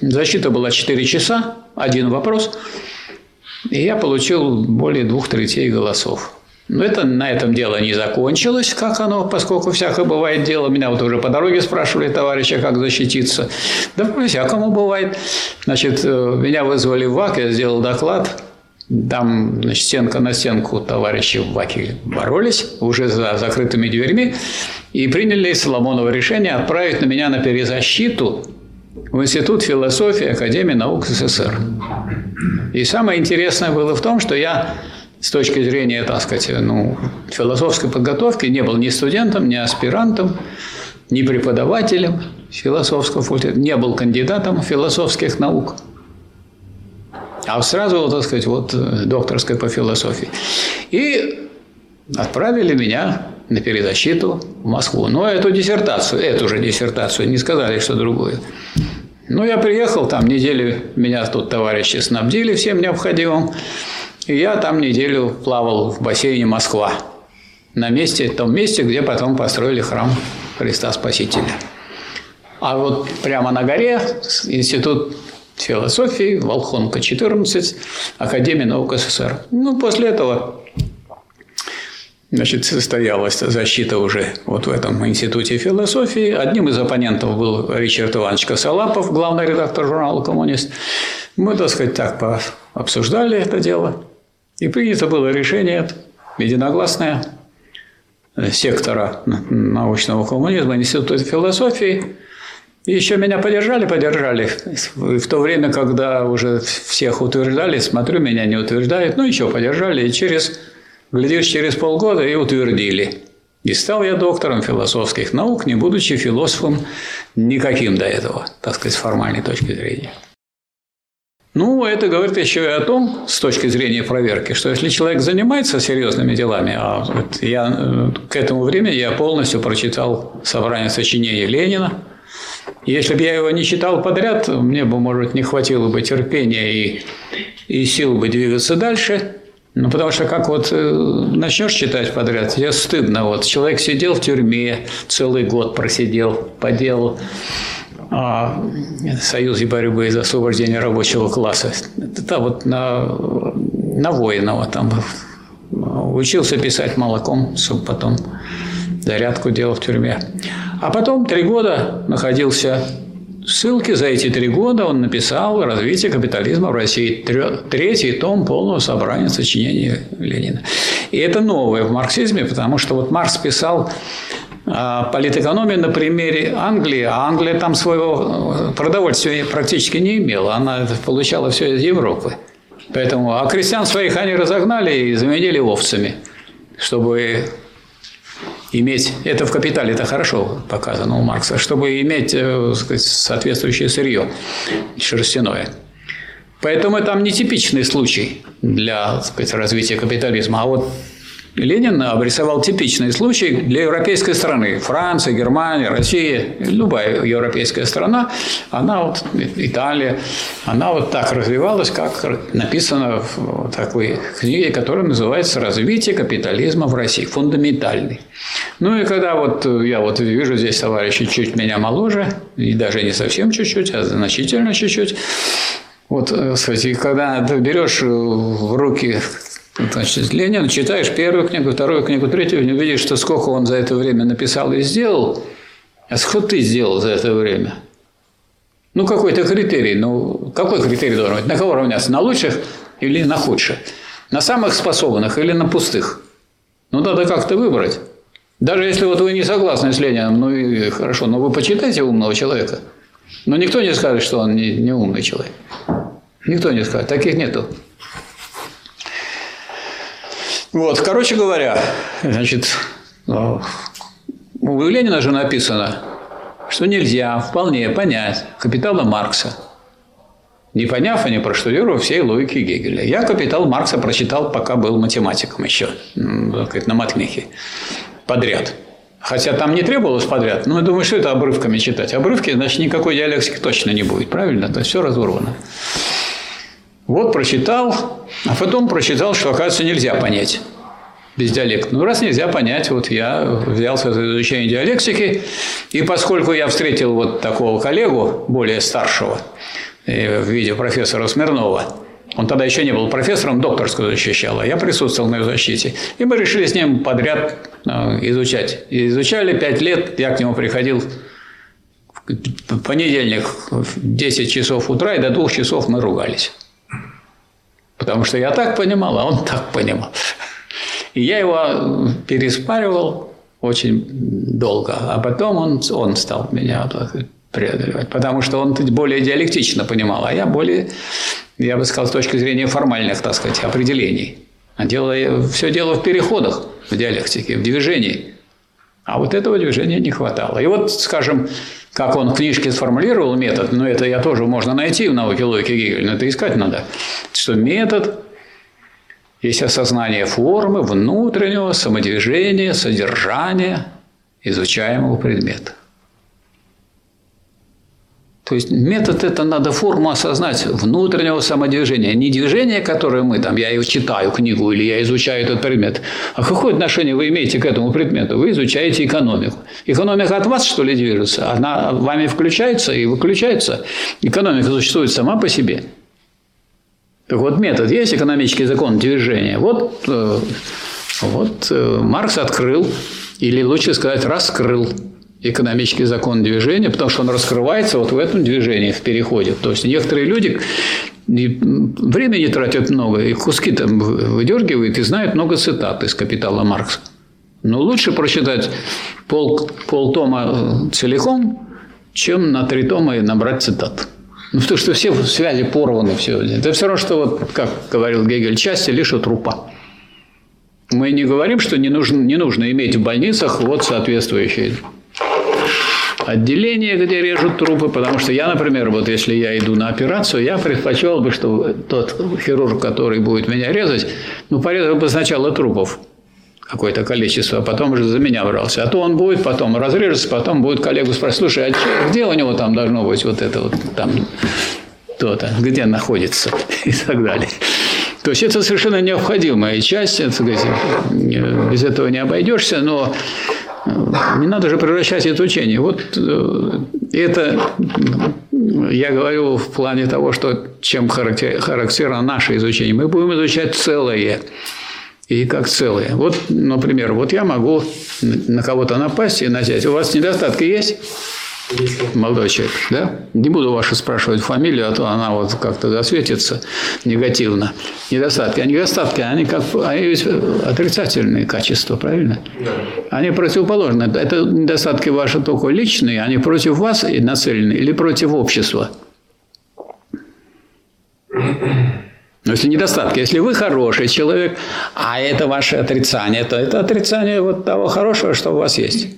защита была 4 часа, один вопрос, и я получил более двух третей голосов. Но это на этом дело не закончилось, как оно, поскольку всякое бывает дело. Меня вот уже по дороге спрашивали товарища, как защититься. Да по-всякому бывает. Значит, э, меня вызвали в ВАК, я сделал доклад. Там, значит, стенка на стенку товарищи в ВАКе боролись, уже за закрытыми дверьми, и приняли Соломоново решение отправить на меня на перезащиту в Институт философии Академии наук СССР. И самое интересное было в том, что я с точки зрения, так сказать, ну, философской подготовки не был ни студентом, ни аспирантом, ни преподавателем философского факультета, не был кандидатом философских наук. А сразу, так сказать, вот докторской по философии. И отправили меня на перезащиту в Москву. Но эту диссертацию, эту же диссертацию, не сказали, что другую. Ну, я приехал, там неделю меня тут товарищи снабдили всем необходимым. И я там неделю плавал в бассейне Москва. На месте, том месте, где потом построили храм Христа Спасителя. А вот прямо на горе институт философии, Волхонка 14, Академия наук СССР. Ну, после этого Значит, состоялась защита уже вот в этом институте философии. Одним из оппонентов был Ричард Иванович Косолапов, главный редактор журнала «Коммунист». Мы, так сказать, так обсуждали это дело. И принято было решение единогласное сектора научного коммунизма, Института философии. И еще меня поддержали, поддержали. В то время, когда уже всех утверждали, смотрю, меня не утверждают, ну еще поддержали. И через, глядишь, через полгода и утвердили. И стал я доктором философских наук, не будучи философом никаким до этого, так сказать, с формальной точки зрения. Ну, это говорит еще и о том, с точки зрения проверки, что если человек занимается серьезными делами, а вот я э, к этому времени я полностью прочитал собрание сочинений Ленина, если бы я его не читал подряд, мне бы, может, не хватило бы терпения и, и сил бы двигаться дальше. Ну, потому что как вот э, начнешь читать подряд, тебе стыдно. Вот человек сидел в тюрьме, целый год просидел, поделал о Союзе борьбы за освобождение рабочего класса. Это вот на, на воинова там учился писать молоком, чтобы потом зарядку делал в тюрьме. А потом три года находился в ссылке. За эти три года он написал «Развитие капитализма в России». Третий том полного собрания сочинений Ленина. И это новое в марксизме, потому что вот Маркс писал а, политэкономия на примере Англии, а Англия там своего э, продовольствия практически не имела, она получала все из Европы. Поэтому, а крестьян своих они разогнали и заменили овцами, чтобы иметь, это в «Капитале» это хорошо показано у Маркса, чтобы иметь э, сказать, соответствующее сырье шерстяное. Поэтому это там нетипичный случай для сказать, развития капитализма. А вот Ленин обрисовал типичный случай для европейской страны. Франция, Германия, Россия, любая европейская страна, она вот, Италия, она вот так развивалась, как написано в такой книге, которая называется «Развитие капитализма в России. Фундаментальный». Ну и когда вот я вот вижу здесь товарищи чуть меня моложе, и даже не совсем чуть-чуть, а значительно чуть-чуть, вот, кстати, когда ты берешь в руки Значит, Ленин, читаешь первую книгу, вторую книгу, третью, не видишь, что сколько он за это время написал и сделал, а сколько ты сделал за это время? Ну, какой-то критерий. Ну, какой критерий должен быть? На кого равняться? На лучших или на худших? На самых способных или на пустых? Ну, надо как-то выбрать. Даже если вот вы не согласны с Лениным, ну и хорошо, но вы почитайте умного человека. Но никто не скажет, что он не, не умный человек. Никто не скажет. Таких нету. Вот, короче говоря, значит, у Ленина же написано, что нельзя вполне понять капитала Маркса, не поняв и не проштудировав всей логики Гегеля. Я капитал Маркса прочитал, пока был математиком еще, на матмехе, подряд. Хотя там не требовалось подряд, но я думаю, что это обрывками читать. Обрывки, значит, никакой диалектики точно не будет, правильно? То есть все разорвано. Вот прочитал, а потом прочитал, что, оказывается, нельзя понять без диалекта. Ну, раз нельзя понять, вот я взялся за изучение диалектики, и поскольку я встретил вот такого коллегу, более старшего, э, в виде профессора Смирнова, он тогда еще не был профессором, докторскую защищал, а я присутствовал на ее защите. И мы решили с ним подряд э, изучать. И изучали пять лет, я к нему приходил в понедельник в 10 часов утра, и до двух часов мы ругались. Потому что я так понимал, а он так понимал. И я его переспаривал очень долго, а потом он, он стал меня преодолевать, потому что он более диалектично понимал, а я более, я бы сказал, с точки зрения формальных, так сказать, определений. А дело, все дело в переходах, в диалектике, в движении. А вот этого движения не хватало. И вот, скажем, как он в книжке сформулировал метод, но это я тоже можно найти в науке логики Гегеля, но это искать надо, что метод есть осознание формы, внутреннего самодвижения, содержания изучаемого предмета. То есть метод это надо форму осознать внутреннего самодвижения. Не движение, которое мы там, я читаю книгу или я изучаю этот предмет. А какое отношение вы имеете к этому предмету? Вы изучаете экономику. Экономика от вас, что ли, движется? Она вами включается и выключается. Экономика существует сама по себе. Так вот, метод есть экономический закон движения. Вот, э, вот э, Маркс открыл, или лучше сказать, раскрыл экономический закон движения, потому что он раскрывается вот в этом движении, в переходе. То есть некоторые люди времени тратят много, и куски там выдергивают и знают много цитат из «Капитала Маркса». Но лучше прочитать пол, полтома целиком, чем на три тома и набрать цитат. Ну, потому что все связи порваны. Все. Это все равно, что, вот, как говорил Гегель, части лишь трупа. Мы не говорим, что не нужно, не нужно иметь в больницах вот соответствующие отделение, где режут трупы, потому что я, например, вот если я иду на операцию, я предпочел бы, что тот хирург, который будет меня резать, ну, порезал бы сначала трупов какое-то количество, а потом уже за меня брался. А то он будет потом разрежется, потом будет коллегу спрашивать, слушай, а где у него там должно быть вот это вот там то-то, где находится и так далее. То есть это совершенно необходимая часть, это, без этого не обойдешься, но не надо же превращать это учение. Вот э, это я говорю в плане того, что чем характерно наше изучение. Мы будем изучать целое и как целое. Вот, например, вот я могу на кого-то напасть и начать. У вас недостатки есть? Молодой человек, да? Не буду вашу спрашивать фамилию, а то она вот как-то засветится негативно. Недостатки. А недостатки, они как они ведь отрицательные качества, правильно? Да. Они противоположны. Это недостатки ваши только личные, они против вас и нацелены или против общества? Но если недостатки, если вы хороший человек, а это ваше отрицание, то это отрицание вот того хорошего, что у вас есть.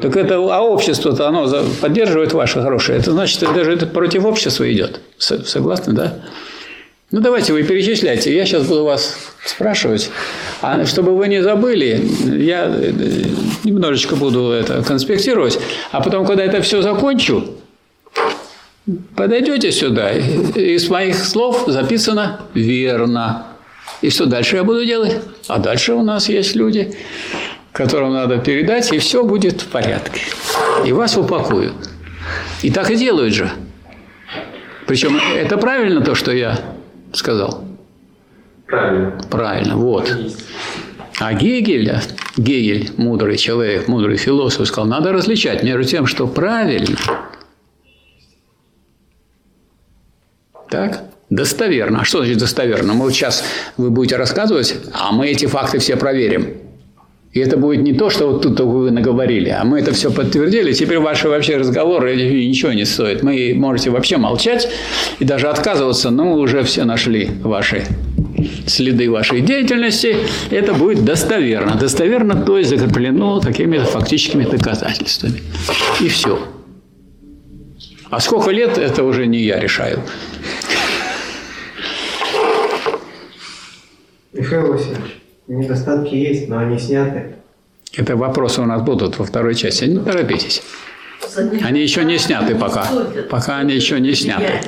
Так это, а общество-то оно поддерживает ваше хорошее. Это значит, это даже это против общества идет. Согласны, да? Ну, давайте вы перечисляйте. Я сейчас буду вас спрашивать. А чтобы вы не забыли, я э, немножечко буду это конспектировать. А потом, когда это все закончу, подойдете сюда. Из моих слов записано верно. И что дальше я буду делать? А дальше у нас есть люди, которым надо передать, и все будет в порядке. И вас упакуют. И так и делают же. Причем это правильно то, что я сказал? Правильно. Правильно, вот. А Гегель, Гегель, мудрый человек, мудрый философ, сказал, надо различать между тем, что правильно, так, достоверно. А что значит достоверно? Мы вот сейчас вы будете рассказывать, а мы эти факты все проверим. И это будет не то, что вот тут вы наговорили, а мы это все подтвердили. Теперь ваши вообще разговоры ничего не стоят. Мы можете вообще молчать и даже отказываться, но мы уже все нашли ваши следы вашей деятельности. Это будет достоверно. Достоверно, то есть закреплено какими-то фактическими доказательствами. И все. А сколько лет, это уже не я решаю. Михаил Васильевич, недостатки есть, но они сняты. Это вопросы у нас будут во второй части. Не торопитесь. Они еще не сняты пока. Пока они еще не сняты.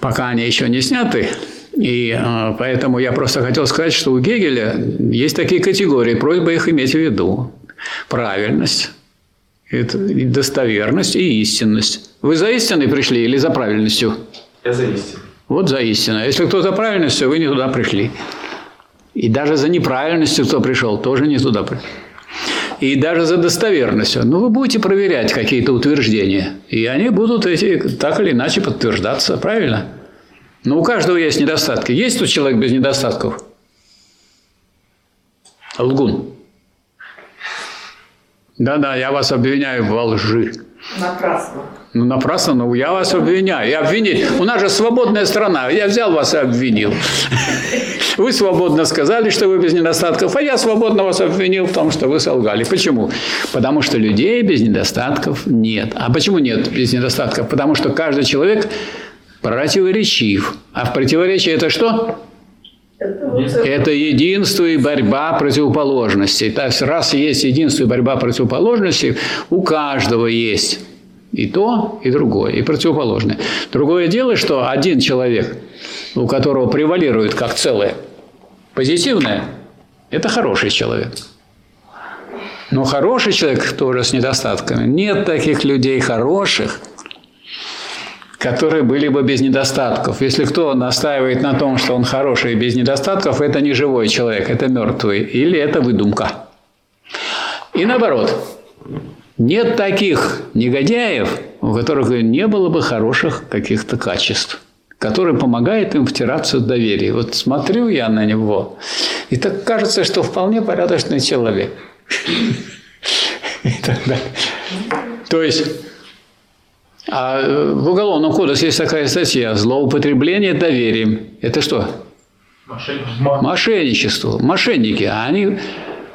Пока они еще не сняты. И э, поэтому я просто хотел сказать, что у Гегеля есть такие категории, просьба их иметь в виду. Правильность, это достоверность и истинность. Вы за истиной пришли или за правильностью? Я за истину. Вот за истину. Если кто за правильностью, вы не туда пришли. И даже за неправильностью, кто пришел, тоже не туда пришел. И даже за достоверностью. Но вы будете проверять какие-то утверждения. И они будут эти так или иначе подтверждаться. Правильно? Но у каждого есть недостатки. Есть тут человек без недостатков? Лгун. Да-да, я вас обвиняю во лжи. Напрасно. Ну, напрасно, но я вас обвиняю. И обвинить. У нас же свободная страна. Я взял вас и обвинил. Вы свободно сказали, что вы без недостатков, а я свободно вас обвинил в том, что вы солгали. Почему? Потому что людей без недостатков нет. А почему нет без недостатков? Потому что каждый человек противоречив. А в противоречии это что? Это единство и борьба противоположностей. То есть, раз есть единство и борьба противоположностей, у каждого есть и то, и другое, и противоположное. Другое дело, что один человек, у которого превалирует как целое позитивное, это хороший человек. Но хороший человек тоже с недостатками. Нет таких людей хороших, которые были бы без недостатков. Если кто настаивает на том, что он хороший и без недостатков, это не живой человек, это мертвый. Или это выдумка. И наоборот, нет таких негодяев, у которых не было бы хороших каких-то качеств, которые помогают им втираться в доверие. Вот смотрю я на него, и так кажется, что вполне порядочный человек. То есть а в Уголовном кодексе есть такая статья «Злоупотребление доверием». Это что? Мошенничество. Мошенники. А они,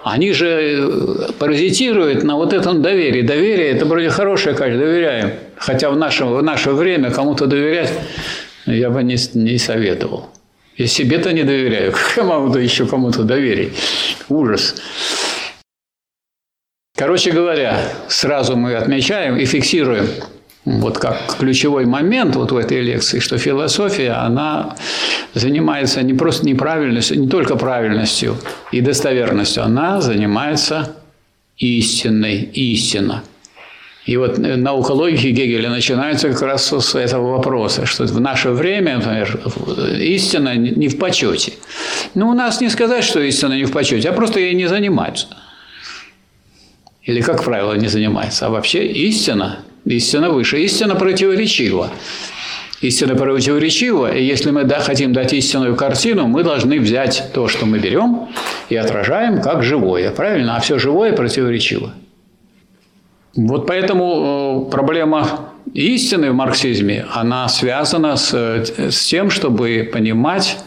они же паразитируют на вот этом доверии. Доверие – это вроде хорошее качество, доверяем. Хотя в наше, в наше время кому-то доверять я бы не, не советовал. Я себе-то не доверяю. Как я могу еще кому-то доверить? Ужас. Короче говоря, сразу мы отмечаем и фиксируем вот как ключевой момент вот в этой лекции, что философия, она занимается не просто неправильностью, не только правильностью и достоверностью, она занимается истинной, истина. И вот наука логики Гегеля начинается как раз с этого вопроса, что в наше время, например, истина не в почете. Ну, у нас не сказать, что истина не в почете, а просто ей не занимаются. Или, как правило, не занимается. А вообще истина Истина выше. Истина противоречива. Истина противоречива, и если мы да, хотим дать истинную картину, мы должны взять то, что мы берем, и отражаем как живое. Правильно? А все живое противоречиво. Вот поэтому э, проблема истины в марксизме, она связана с, с тем, чтобы понимать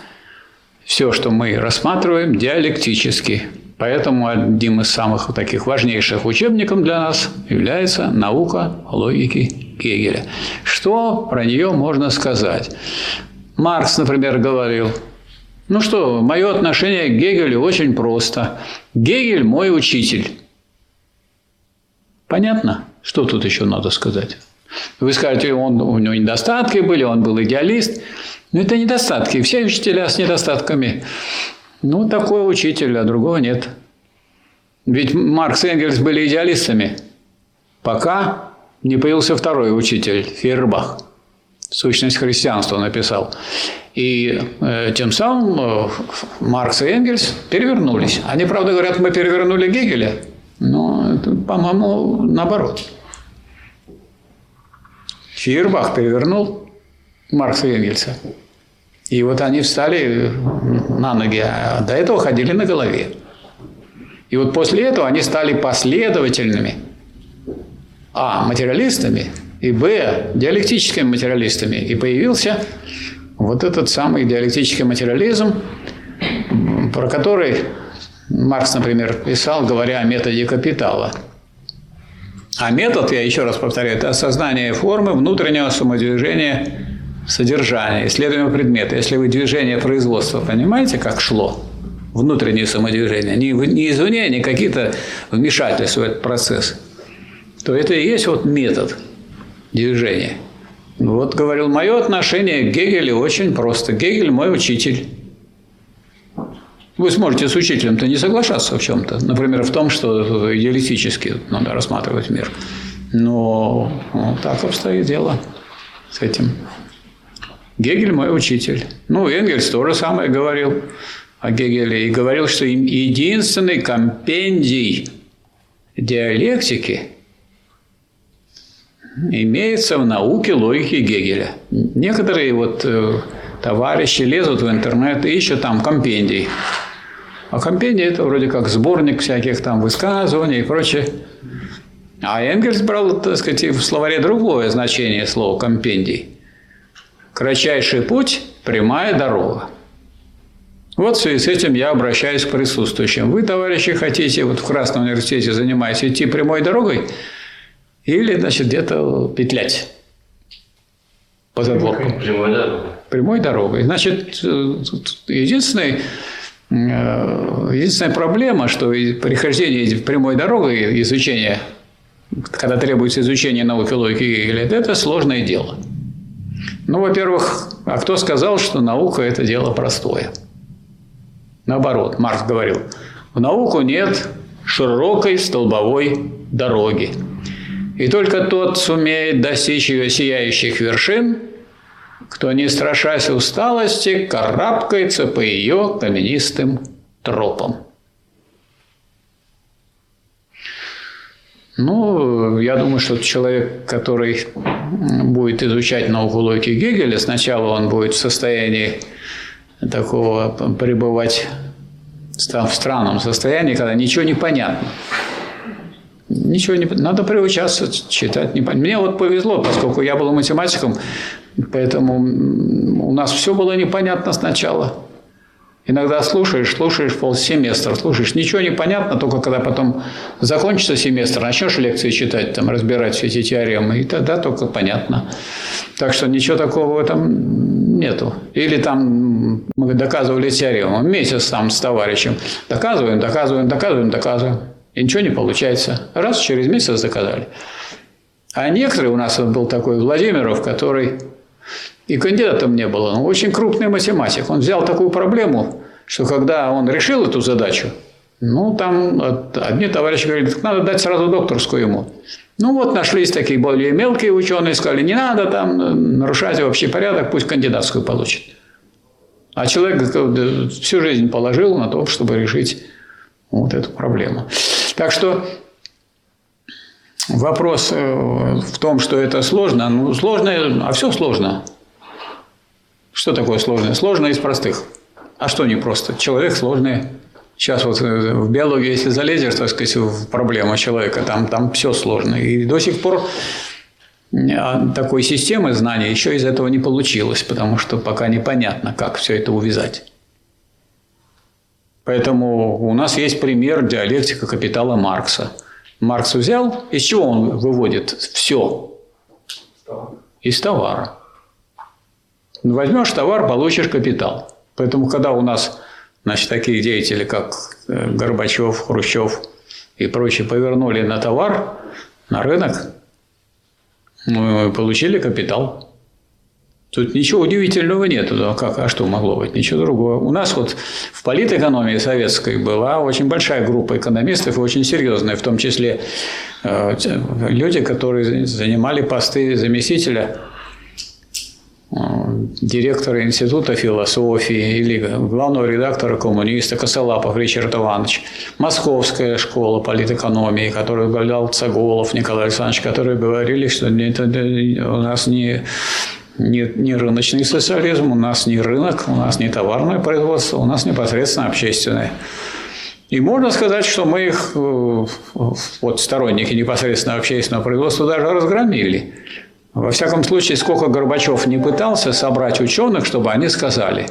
все, что мы рассматриваем диалектически. Поэтому одним из самых таких важнейших учебников для нас является наука логики Гегеля. Что про нее можно сказать? Маркс, например, говорил, ну что, мое отношение к Гегелю очень просто. Гегель – мой учитель. Понятно? Что тут еще надо сказать? Вы скажете, он, у него недостатки были, он был идеалист. Но это недостатки. Все учителя с недостатками. Ну, такой учитель, а другого нет. Ведь Маркс и Энгельс были идеалистами, пока не появился второй учитель, Фейербах. «Сущность христианства» написал. И э, тем самым э, Маркс и Энгельс перевернулись. Они, правда, говорят, мы перевернули Гегеля, но, по-моему, наоборот. Фейербах перевернул Маркса и Энгельса. И вот они встали на ноги, а до этого ходили на голове. И вот после этого они стали последовательными. А. Материалистами. И Б. Диалектическими материалистами. И появился вот этот самый диалектический материализм, про который Маркс, например, писал, говоря о методе капитала. А метод, я еще раз повторяю, это осознание формы внутреннего самодвижения содержания, исследуемого предмета. Если вы движение производства понимаете, как шло, внутреннее самодвижение, не, не извне, не какие-то вмешательства в этот процесс, то это и есть вот метод движения. Вот говорил, мое отношение к Гегелю очень просто. Гегель мой учитель. Вы сможете с учителем-то не соглашаться в чем-то. Например, в том, что идеалистически надо рассматривать мир. Но ну, так обстоит дело с этим. Гегель мой учитель. Ну, Энгельс тоже самое говорил о Гегеле. И говорил, что единственный компендий диалектики имеется в науке логики Гегеля. Некоторые вот э, товарищи лезут в интернет и ищут там компендий. А компендий – это вроде как сборник всяких там высказываний и прочее. А Энгельс брал, так сказать, в словаре другое значение слова «компендий». Кратчайший путь – прямая дорога. Вот в связи с этим я обращаюсь к присутствующим. Вы, товарищи, хотите вот в Красном университете занимаясь идти прямой дорогой или, значит, где-то петлять по задворкам? Прямой дорогой. Прямой дорогой. Значит, единственный э, Единственная проблема, что прихождение прямой дорогой, изучение, когда требуется изучение науки логики это сложное дело. Ну, во-первых, а кто сказал, что наука – это дело простое? Наоборот, Маркс говорил, в науку нет широкой столбовой дороги. И только тот сумеет достичь ее сияющих вершин, кто, не страшась усталости, карабкается по ее каменистым тропам. Ну, я думаю, что человек, который будет изучать науку логики Гегеля, сначала он будет в состоянии такого пребывать в странном состоянии, когда ничего не понятно. Ничего не надо приучаться читать. Не Мне вот повезло, поскольку я был математиком, поэтому у нас все было непонятно сначала. Иногда слушаешь, слушаешь полсеместра, слушаешь, ничего не понятно, только когда потом закончится семестр, начнешь лекции читать, там, разбирать все эти теоремы, и тогда только понятно. Так что ничего такого этом нету. Или там мы доказывали теорему, месяц там с товарищем, доказываем, доказываем, доказываем, доказываем, и ничего не получается. Раз, через месяц доказали. А некоторые у нас был такой Владимиров, который и кандидатом не было. Но очень крупный математик. Он взял такую проблему, что когда он решил эту задачу, ну, там одни товарищи говорили, так надо дать сразу докторскую ему. Ну, вот нашлись такие более мелкие ученые, сказали, не надо там нарушать общий порядок, пусть кандидатскую получит. А человек всю жизнь положил на то, чтобы решить вот эту проблему. Так что вопрос э, в том, что это сложно. Ну, сложно, а все сложно. Что такое сложное? Сложное из простых. А что не просто? Человек сложный. Сейчас вот э, в биологию, если залезешь, так сказать, в проблему человека, там, там все сложно. И до сих пор а, такой системы знаний еще из этого не получилось, потому что пока непонятно, как все это увязать. Поэтому у нас есть пример диалектика капитала Маркса. Маркс взял, из чего он выводит все? Из товара. Возьмешь товар, получишь капитал. Поэтому, когда у нас значит, такие деятели, как э, Горбачев, Хрущев и прочие, повернули на товар, на рынок, мы получили капитал. Тут ничего удивительного нет. А, как, а что могло быть? Ничего другого. У нас вот в политэкономии советской была очень большая группа экономистов, очень серьезная, в том числе э, люди, которые занимали посты заместителя директора Института философии или главного редактора коммуниста Косолапов Ричард Иванович, Московская школа политэкономии, которую возглавлял Цаголов Николай Александрович, которые говорили, что это у нас не не, не рыночный социализм, у нас не рынок, у нас не товарное производство, у нас непосредственно общественное. И можно сказать, что мы их, э, вот сторонники непосредственно общественного производства, даже разгромили. Во всяком случае, сколько Горбачев не пытался собрать ученых, чтобы они сказали,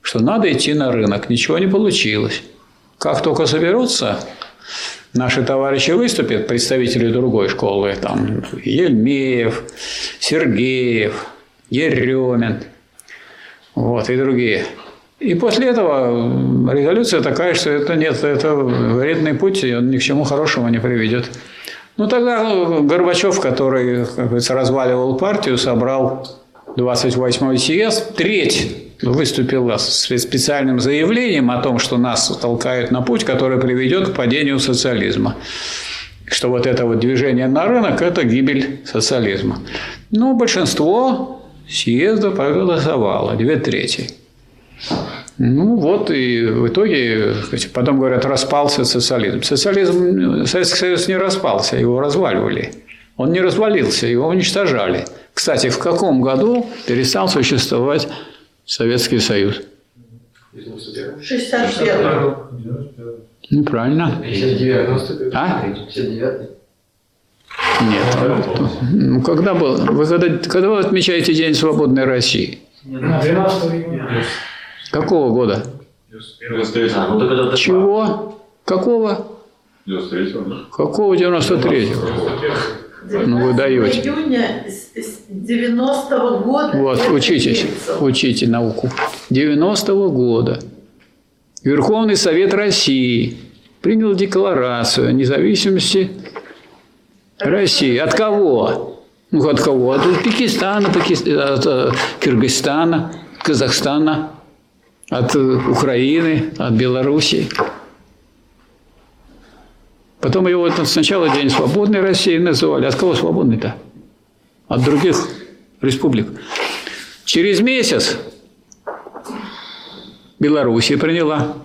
что надо идти на рынок, ничего не получилось. Как только соберутся наши товарищи выступят, представители другой школы, там Ельмеев, Сергеев, Еремин, вот, и другие. И после этого резолюция такая, что это нет, это вредный путь, и он ни к чему хорошему не приведет. Ну, тогда Горбачев, который, как говорится, разваливал партию, собрал 28-й съезд, треть выступила с специальным заявлением о том, что нас толкают на путь, который приведет к падению социализма. Что вот это вот движение на рынок – это гибель социализма. Но большинство съезда проголосовало, две трети. Ну вот и в итоге, потом говорят, распался социализм. Социализм, Советский Союз не распался, его разваливали. Он не развалился, его уничтожали. Кстати, в каком году перестал существовать Советский Союз. 61 Неправильно. 59 А? 59 Нет. Ну, когда был? Вы когда, когда вы отмечаете День свободной России? 12 июня. Какого года? 93 Чего? Какого? 93 Какого 93-го? Ну, вы даете. июня с- с 90-го года. Вот, учитесь, учите науку. 90-го года Верховный Совет России принял декларацию о независимости России. От кого? Ну, от кого? От Узбекистана, Пакис- от э, Кыргызстана, Казахстана, от э, Украины, от Белоруссии. Потом его сначала День свободной России называли. От кого свободный-то? От других республик. Через месяц Белоруссия приняла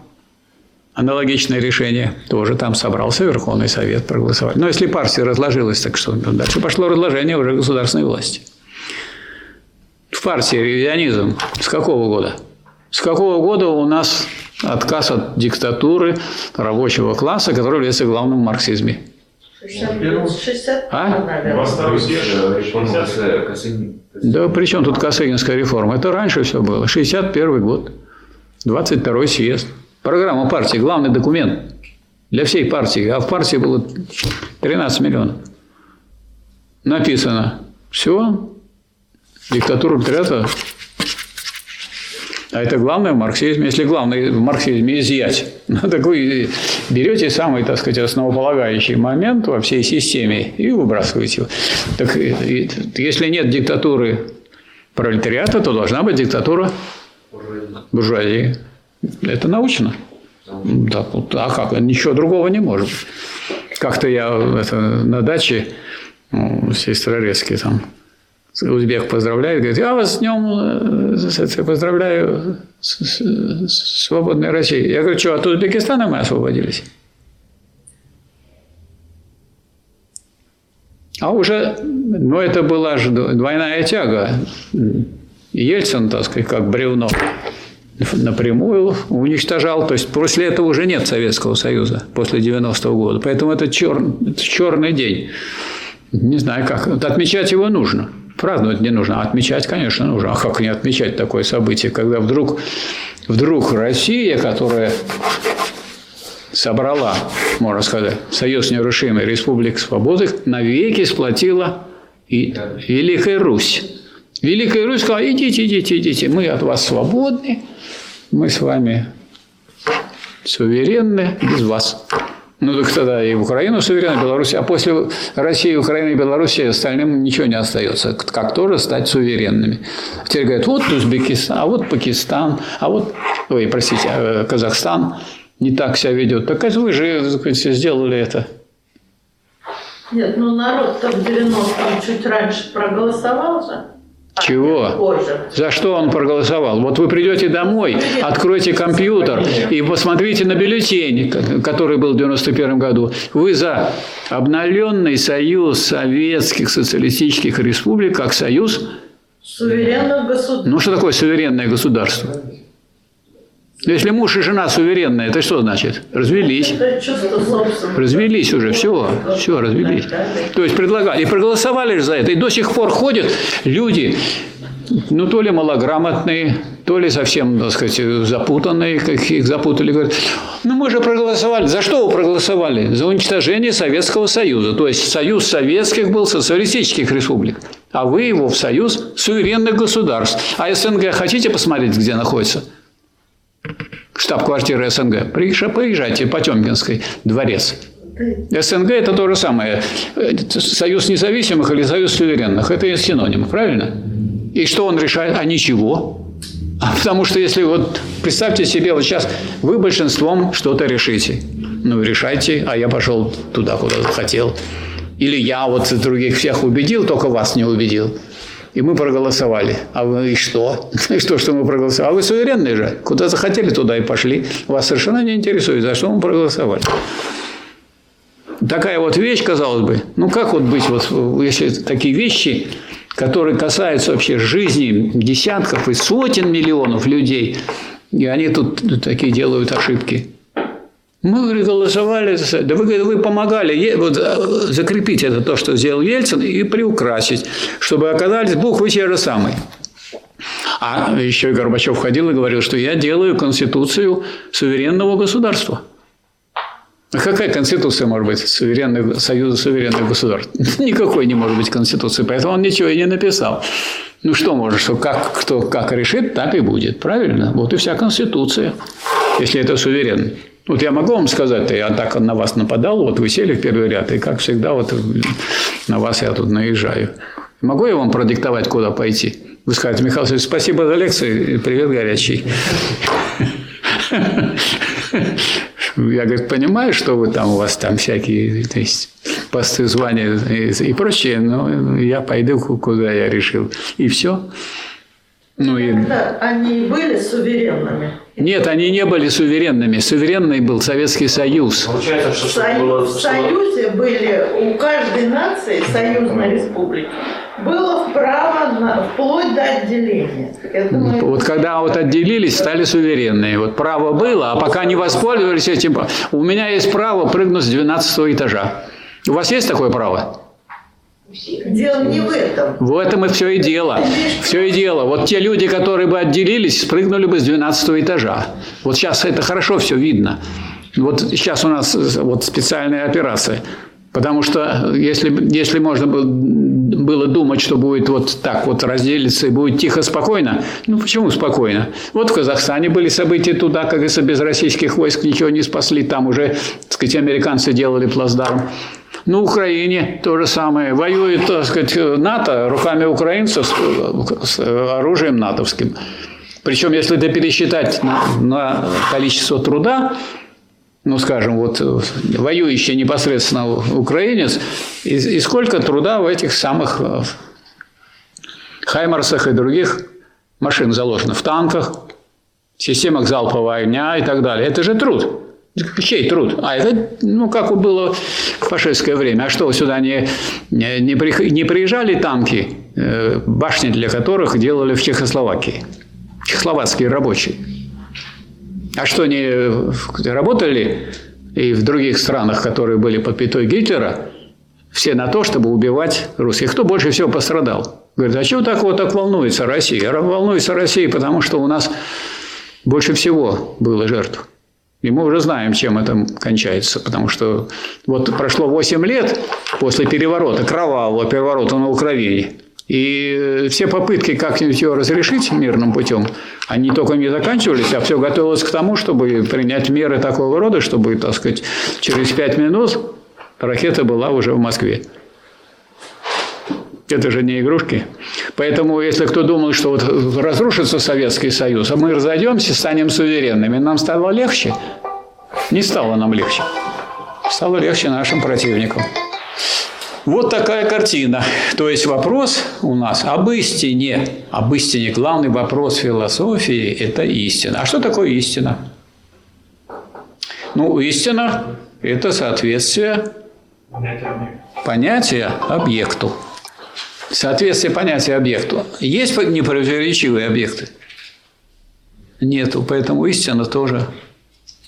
аналогичное решение. Тоже там собрался Верховный Совет проголосовать. Но если партия разложилась, так что дальше пошло разложение уже государственной власти. В партии ревизионизм с какого года? С какого года у нас отказ от диктатуры рабочего класса, который является главным в марксизме? 60, 60 А? наверное. Да при чем тут Косыгинская реформа? Это раньше все было. 61 год. 22 съезд. Программа партии – главный документ для всей партии. А в партии было 13 миллионов. Написано. Все. Диктатура пролетариата. А это главное в марксизме. Если главное в марксизме изъять, ну, так вы берете самый, так сказать, основополагающий момент во всей системе и выбрасываете его. Так и- если нет диктатуры пролетариата, то должна быть диктатура буржуазии. Это научно. Да, а как? Ничего другого не может. Как-то я это, на даче ну, сестрорецкий там узбек поздравляет, говорит, я вас с днем э, поздравляю с, с- с свободной Россией. Я говорю, что, от Узбекистана мы освободились? А уже, ну, это была же двойная тяга. Ельцин, так сказать, как бревно напрямую уничтожал. То есть после этого уже нет Советского Союза, после 90-го года. Поэтому это, чер- это черный день. Не знаю как. Отмечать его нужно. Праздновать не нужно, а отмечать, конечно, нужно. А как не отмечать такое событие, когда вдруг, вдруг Россия, которая собрала, можно сказать, Союз нерушимый Республик Свободы, навеки сплотила и Великая Русь. Великая Русь сказала, идите, идите, идите, мы от вас свободны, мы с вами суверенны без вас. Ну, так тогда и Украину суверенна, Беларусь, а после России, Украины и Беларуси остальным ничего не остается. Как тоже стать суверенными. Теперь говорят, вот Узбекистан, а вот Пакистан, а вот, ой, простите, э, Казахстан не так себя ведет. Так это вы же сказать, сделали это. Нет, ну народ-то в 90-м чуть раньше проголосовал же. Чего? За что он проголосовал? Вот вы придете домой, откройте компьютер и посмотрите на бюллетень, который был в 91 году. Вы за обновленный союз советских социалистических республик как союз. Суверенных государств. Ну, что такое суверенное государство? Если муж и жена суверенные, это что значит? Развелись. Развелись уже, все, все, развелись. То есть предлагали, и проголосовали же за это. И до сих пор ходят люди, ну, то ли малограмотные, то ли совсем, так сказать, запутанные, как их запутали, говорят, ну, мы же проголосовали. За что вы проголосовали? За уничтожение Советского Союза. То есть, Союз Советских был социалистических республик, а вы его в Союз суверенных государств. А СНГ хотите посмотреть, где находится? Штаб-квартира СНГ. Поезжайте, Потемкинский дворец. СНГ – это то же самое. Союз независимых или союз суверенных. Это синоним, правильно? И что он решает? А ничего. А потому что если вот представьте себе, вот сейчас вы большинством что-то решите. Ну, решайте, а я пошел туда, куда хотел. Или я вот других всех убедил, только вас не убедил. И мы проголосовали. А вы и что? И что, что мы проголосовали? А вы суверенные же. Куда захотели, туда и пошли. Вас совершенно не интересует, за что мы проголосовали. Такая вот вещь, казалось бы. Ну, как вот быть, вот, если такие вещи, которые касаются вообще жизни десятков и сотен миллионов людей, и они тут такие делают ошибки. Мы говорит, голосовали, да вы, говорит, вы помогали вот, закрепить это то, что сделал Ельцин, и приукрасить, чтобы оказались буквы те же самые. А еще и Горбачев ходил и говорил, что я делаю конституцию суверенного государства. А какая конституция может быть суверенных, Союза суверенных государств? Никакой не может быть конституции, поэтому он ничего и не написал. Ну что может, что как, кто как решит, так и будет, правильно? Вот и вся конституция, если это суверен. Вот я могу вам сказать, я так на вас нападал, вот вы сели в первый ряд, и как всегда вот на вас я тут наезжаю. Могу я вам продиктовать, куда пойти? Вы скажете, Михаил Васильевич, спасибо за лекцию, привет горячий. Я, говорит, понимаю, что вы там, у вас там всякие то есть, посты, звания и, и прочее, но я пойду, куда я решил. И все. Ну, и... Когда они были суверенными? Нет, они не были суверенными. Суверенный был Советский Союз. Получается, что Сою... В Союзе были у каждой нации, союзной республики, было право на, вплоть до отделения. Думаю, вот когда вот отделились, стали суверенные. Вот право было, а пока не воспользовались этим. У меня есть право прыгнуть с 12 этажа. У вас есть такое право? Дело не в этом. В этом и все и дело. Все и дело. Вот те люди, которые бы отделились, спрыгнули бы с 12 этажа. Вот сейчас это хорошо все видно. Вот сейчас у нас вот специальная операция. Потому что если, если можно было, думать, что будет вот так вот разделиться и будет тихо, спокойно, ну почему спокойно? Вот в Казахстане были события туда, как говорится, без российских войск ничего не спасли, там уже, так сказать, американцы делали плацдарм. На Украине то же самое. Воюет, так сказать, НАТО руками украинцев с оружием натовским. Причем, если это пересчитать на, на количество труда, ну, скажем, вот воюющий непосредственно украинец, и, и сколько труда в этих самых Хаймарсах и других машин заложено, в танках, системах залпового огня и так далее. Это же труд. Чей труд? А это, ну, как было в фашистское время. А что, сюда не, не, не, при, не приезжали танки, э, башни для которых делали в Чехословакии? Чехословацкие рабочие. А что, не работали и в других странах, которые были под пятой Гитлера, все на то, чтобы убивать русских? Кто больше всего пострадал? Говорит, а чего так вот так волнуется Россия? Волнуется Россия, потому что у нас больше всего было жертв. И мы уже знаем, чем это кончается, потому что вот прошло 8 лет после переворота, кровавого переворота на Украине. И все попытки как-нибудь ее разрешить мирным путем, они только не заканчивались, а все готовилось к тому, чтобы принять меры такого рода, чтобы, так сказать, через пять минут ракета была уже в Москве. Это же не игрушки. Поэтому, если кто думал, что вот разрушится Советский Союз, а мы разойдемся, станем суверенными, нам стало легче, не стало нам легче. Стало легче нашим противникам. Вот такая картина. То есть вопрос у нас об истине. Об истине. Главный вопрос философии – это истина. А что такое истина? Ну, истина – это соответствие понятия объекту. Соответствие понятия объекту. Есть непротиворечивые объекты? Нету. Поэтому истина тоже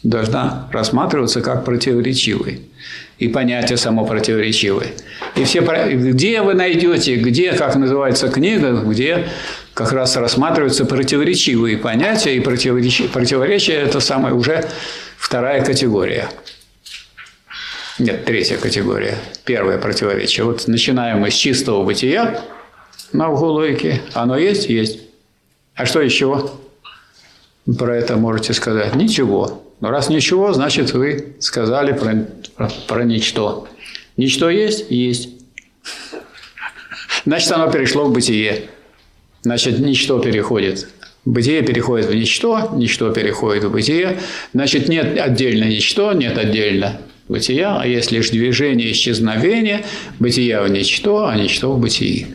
должна рассматриваться как противоречивый. И понятие само противоречивое. И все, где вы найдете, где, как называется книга, где как раз рассматриваются противоречивые понятия, и противоречие, противоречие – это самая уже вторая категория. Нет, третья категория. Первое противоречие. Вот начинаем мы с чистого бытия на логике. Оно есть? Есть. А что еще? Про это можете сказать? Ничего. Но раз ничего, значит, вы сказали про, про, про ничто. Ничто есть? Есть. Значит, оно перешло в бытие. Значит, ничто переходит. Бытие переходит в ничто, ничто переходит в бытие. Значит, нет отдельно ничто, нет отдельно бытия, а есть лишь движение исчезновения, бытия в ничто, а ничто в бытии.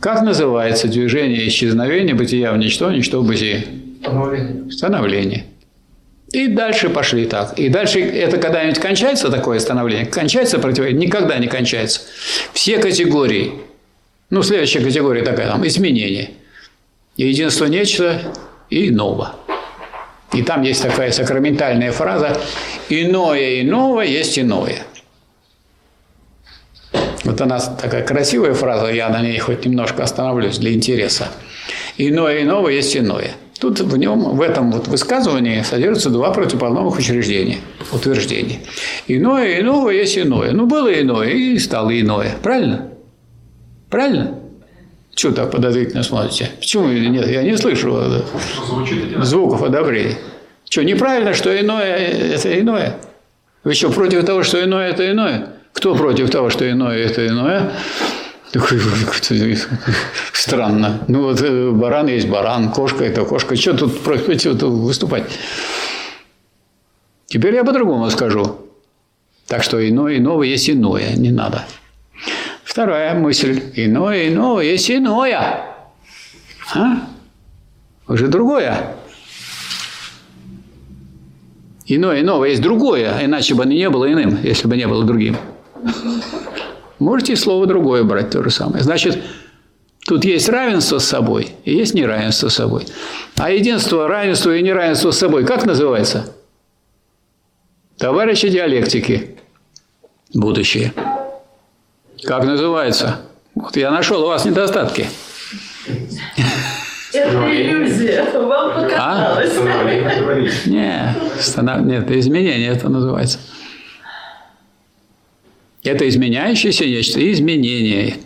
Как называется движение исчезновения, бытия в ничто, ничто в бытии? Становление. Становление. И дальше пошли так. И дальше это когда-нибудь кончается, такое становление? Кончается противоречие? Никогда не кончается. Все категории. Ну, следующая категория такая, там, изменение. Единство нечто и иного. И там есть такая сакраментальная фраза «иное иного есть иное». Вот она такая красивая фраза, я на ней хоть немножко остановлюсь для интереса. «Иное иного есть иное». Тут в нем, в этом вот высказывании содержатся два противоположных учреждения, утверждения. Иное иного есть иное. Ну, было иное и стало иное. Правильно? Правильно? Чего так подозрительно смотрите? Почему нет? Я не слышу звуков одобрения. Что, неправильно, что иное – это иное? Вы что, против того, что иное – это иное? Кто против того, что иное – это иное? Странно. Ну вот э, баран есть баран, кошка это кошка. Что тут против выступать? Теперь я по-другому скажу. Так что иное иного есть иное, не надо. Вторая мысль. Иное иного есть иное. А? Уже другое. Иное иного есть другое, иначе бы не было иным, если бы не было другим. Можете слово другое брать, то же самое. Значит, тут есть равенство с собой и есть неравенство с собой. А единство, равенство и неравенство с собой как называется? Товарищи диалектики. Будущее. Как называется? Вот я нашел у вас недостатки. Это иллюзия. Вам показалось. А? Нет, станов... нет, изменение это называется. Это изменяющееся нечто, изменение.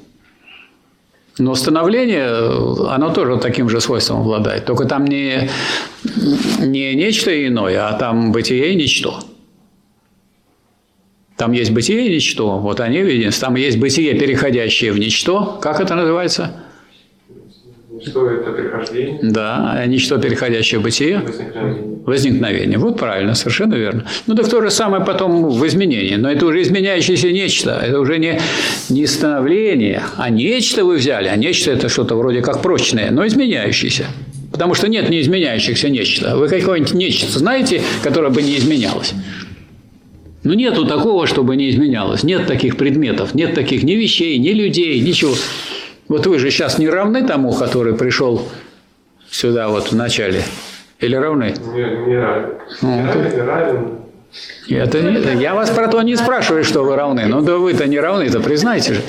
Но становление, оно тоже таким же свойством обладает. Только там не, не нечто иное, а там бытие и ничто. Там есть бытие и ничто. Вот они видят. Там есть бытие, переходящее в ничто. Как это называется? Что это прихождение? Да, а ничто переходящее в бытие. Возникновение. Возникновение. Вот правильно, совершенно верно. Ну так то же самое потом в изменении. Но это уже изменяющееся нечто. Это уже не, не становление, а нечто вы взяли. А нечто это что-то вроде как прочное, но изменяющееся. Потому что нет неизменяющихся нечто. Вы какое-нибудь нечто знаете, которое бы не изменялось? Ну, нету такого, чтобы не изменялось. Нет таких предметов, нет таких ни вещей, ни людей, ничего. Вот вы же сейчас не равны тому, который пришел сюда вот в начале? Или равны? Не, не равен. Ну, Не равен, равен. Это не- я вас про то не спрашиваю, что вы равны. Ну да вы-то не равны, то признайте же.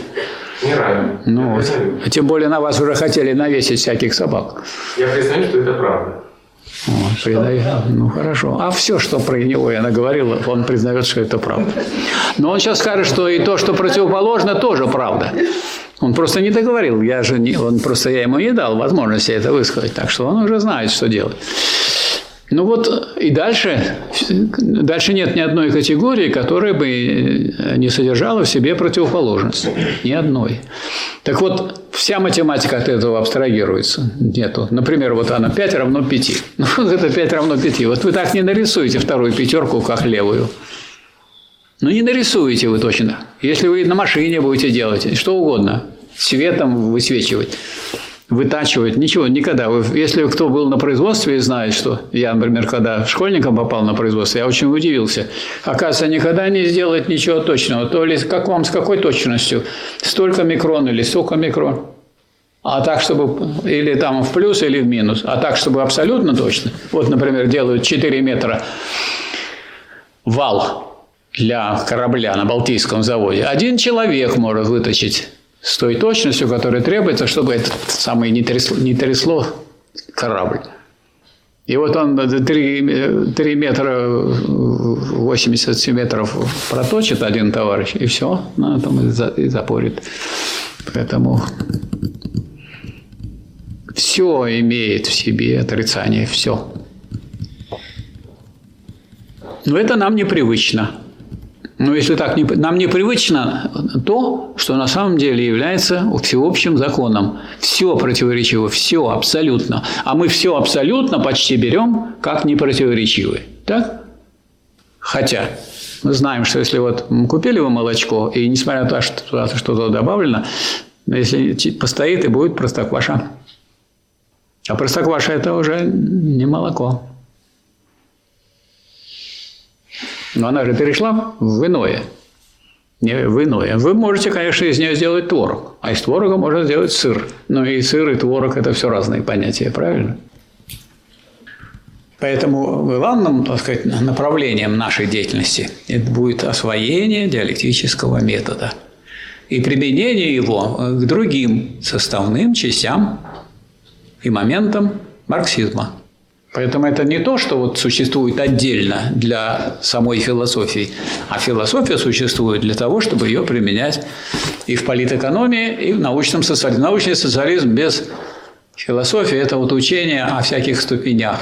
Не равен. Ну вот. А тем более на вас уже хотели навесить всяких собак. я признаю, что это правда. Вот, признаю. Ну хорошо. А все, что про него я наговорил, он признает, что это правда. Но он сейчас скажет, что и то, что противоположно, тоже правда. Он просто не договорил, я же не, он просто я ему не дал возможности это высказать, так что он уже знает, что делать. Ну вот и дальше, дальше нет ни одной категории, которая бы не содержала в себе противоположность. Ни одной. Так вот, вся математика от этого абстрагируется. Нету. Например, вот она 5 равно 5. Ну, это 5 равно 5. Вот вы так не нарисуете вторую пятерку, как левую. Ну, не нарисуете вы точно. Если вы на машине будете делать, что угодно, цветом высвечивать вытачивать, ничего, никогда. Если кто был на производстве и знает, что я, например, когда школьником попал на производство, я очень удивился. Оказывается, никогда не сделать ничего точного. То ли как вам, с какой точностью? Столько микрон или столько микрон? А так, чтобы или там в плюс, или в минус. А так, чтобы абсолютно точно. Вот, например, делают 4 метра вал для корабля на Балтийском заводе. Один человек может выточить с той точностью, которая требуется, чтобы это самое не трясло, не трясло корабль. И вот он 3, 3 метра 80 метров проточит один товарищ, и все, на этом и запорит. Поэтому все имеет в себе отрицание, все. Но это нам непривычно. Но если так, нам непривычно то, что на самом деле является всеобщим законом. Все противоречиво, все абсолютно. А мы все абсолютно почти берем как непротиворечивые. Так? Хотя мы знаем, что если вот купили вы молочко, и несмотря на то, что туда что-то добавлено, если постоит и будет простокваша. А простокваша – это уже не молоко. Но она же перешла в иное. Не в иное. Вы можете, конечно, из нее сделать творог. А из творога можно сделать сыр. Но и сыр, и творог – это все разные понятия, правильно? Поэтому главным, так сказать, направлением нашей деятельности это будет освоение диалектического метода и применение его к другим составным частям и моментам марксизма. Поэтому это не то, что вот существует отдельно для самой философии, а философия существует для того, чтобы ее применять и в политэкономии, и в научном социализме. Научный социализм без философии – это вот учение о всяких ступенях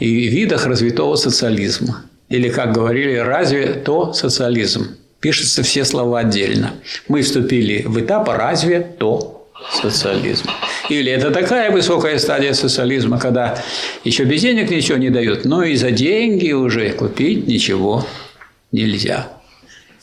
и видах развитого социализма. Или, как говорили, разве то социализм? Пишутся все слова отдельно. Мы вступили в этап «разве то социализм. Или это такая высокая стадия социализма, когда еще без денег ничего не дают, но и за деньги уже купить ничего нельзя.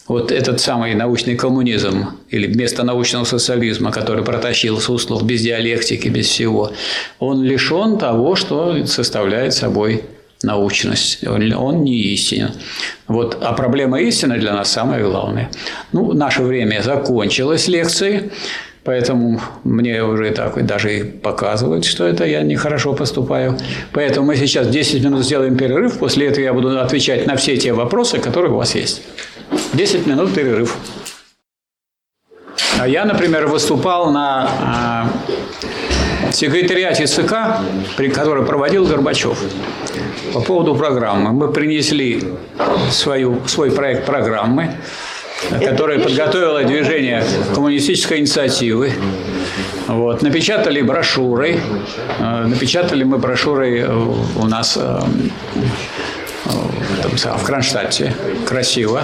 Вот этот самый научный коммунизм или вместо научного социализма, который протащил суслов без диалектики, без всего, он лишен того, что составляет собой научность. Он, не истинен. Вот, а проблема истины для нас самое главное. Ну, наше время закончилось лекции. Поэтому мне уже так даже и показывают, что это я нехорошо поступаю. Поэтому мы сейчас 10 минут сделаем перерыв. После этого я буду отвечать на все те вопросы, которые у вас есть. 10 минут перерыв. А я, например, выступал на а, секретариате ЦК, при который проводил Горбачев по поводу программы. Мы принесли свою, свой проект программы которое подготовило движение коммунистической инициативы. Вот. Напечатали брошюры. Э, напечатали мы брошюры э, у нас э, в Кронштадте. Красиво.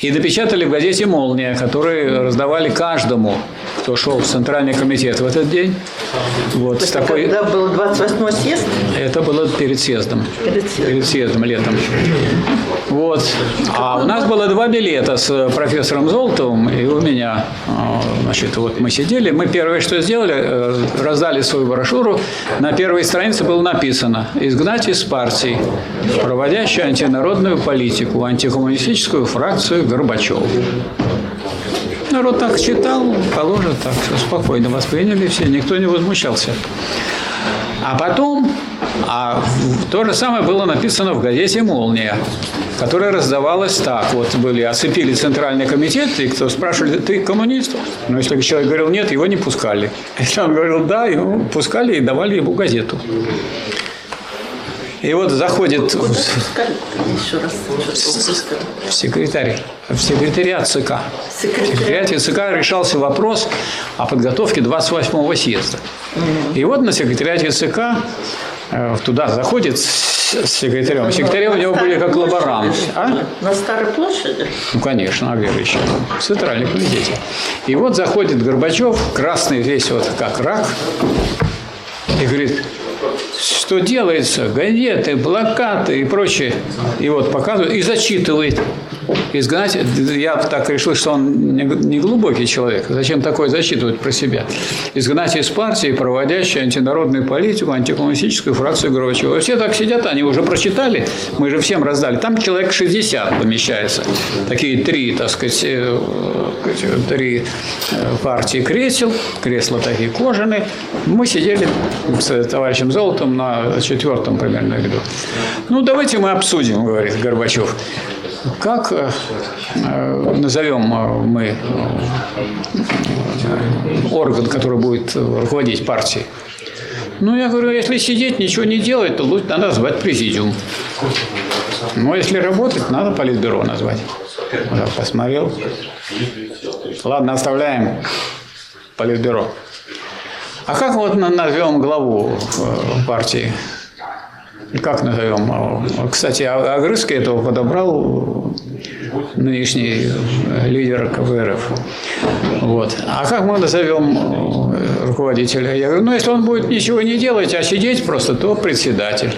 И напечатали в газете «Молния», которые раздавали каждому, кто шел в Центральный комитет в этот день. Вот, с такой... Когда был 28-й съезд? Это было перед съездом. Перед съездом. Перед съездом летом. Вот. А у нас было два билета с профессором Золотовым и у меня. А, значит, вот мы сидели. Мы первое, что сделали, э, раздали свою брошюру. На первой странице было написано «Изгнать из партии, проводящую антинародную политику, антикоммунистическую фракцию Горбачев». Народ так читал, положено так, все спокойно восприняли все, никто не возмущался. А потом, а то же самое было написано в газете «Молния», которая раздавалась так. Вот были, оцепили Центральный комитет, и кто спрашивали, ты коммунист? Но если человек говорил нет, его не пускали. Если он говорил да, его пускали и давали ему газету. И вот заходит Куда еще раз? в секретарь, в секретариат ЦК. В Секретарь. секретариате ЦК решался вопрос о подготовке 28-го съезда. И вот на секретариате ЦК э, туда заходит с секретарем. Секретари у него были как лаборант. А? На Старой площади? Ну, конечно, а где же еще? В центральном комитете. И вот заходит Горбачев, красный весь вот как рак, и говорит, что делается, газеты, плакаты и прочее. И вот показывает, и зачитывает. Изгнать, я так решил, что он не глубокий человек. Зачем такое зачитывать про себя? Изгнать из партии, проводящей антинародную политику, антикоммунистическую фракцию Горбачева. Все так сидят, они уже прочитали, мы же всем раздали. Там человек 60 помещается. Такие три, так сказать, э, э, три э, партии кресел, кресла такие кожаные. Мы сидели с товарищем Золотом на четвертом примерно ряду. Ну, давайте мы обсудим, говорит Горбачев. Как э, назовем э, мы э, орган, который будет руководить партией? Ну, я говорю, если сидеть, ничего не делать, то лучше надо назвать президиум. Но если работать, надо политбюро назвать. Я посмотрел. Ладно, оставляем политбюро. А как вот на- назовем главу партии? Как назовем? А, Кстати, А- Агрызский этого подобрал нынешний э, лидер КПРФ. Вот. А как мы назовем э, руководителя? Я говорю, ну если он будет ничего не делать, а сидеть просто, то председатель.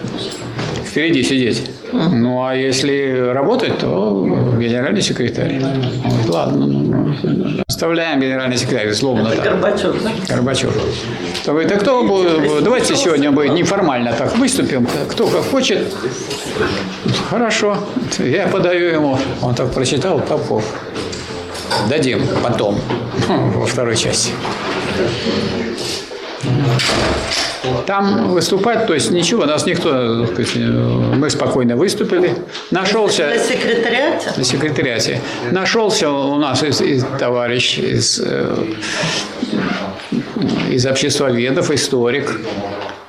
Впереди сидеть. Ну, а если работать, то генеральный секретарь. Вот, ладно, ну, ну, оставляем генеральный секретарь, злобно так. Горбачев, да? Горбачев. Говорит, а кто будет? Давайте сегодня будет неформально так выступим. Кто как хочет. Хорошо. Я подаю ему. Он так прочитал, Попов. Дадим потом, во второй части. Там выступать, то есть ничего, нас никто, сказать, мы спокойно выступили. Нашелся На секретариате? на секретариате. Нашелся у нас из, из товарищ из, э, из обществоведов, историк,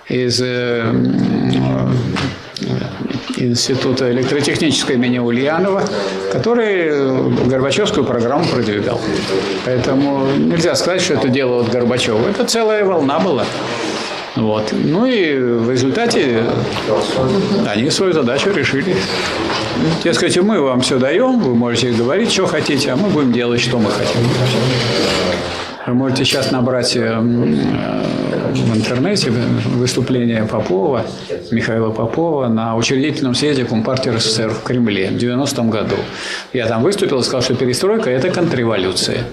из э, э, Института электротехнической имени Ульянова, который Горбачевскую программу продвигал. Поэтому нельзя сказать, что это дело от Горбачева. Это целая волна была. Вот. Ну и в результате они свою задачу решили. Дескать, мы вам все даем, вы можете говорить, что хотите, а мы будем делать, что мы хотим. Вы можете сейчас набрать э, э, в интернете выступление Попова, Михаила Попова на учредительном съезде Компартии РСФСР в Кремле в 90-м году. Я там выступил и сказал, что перестройка – это контрреволюция.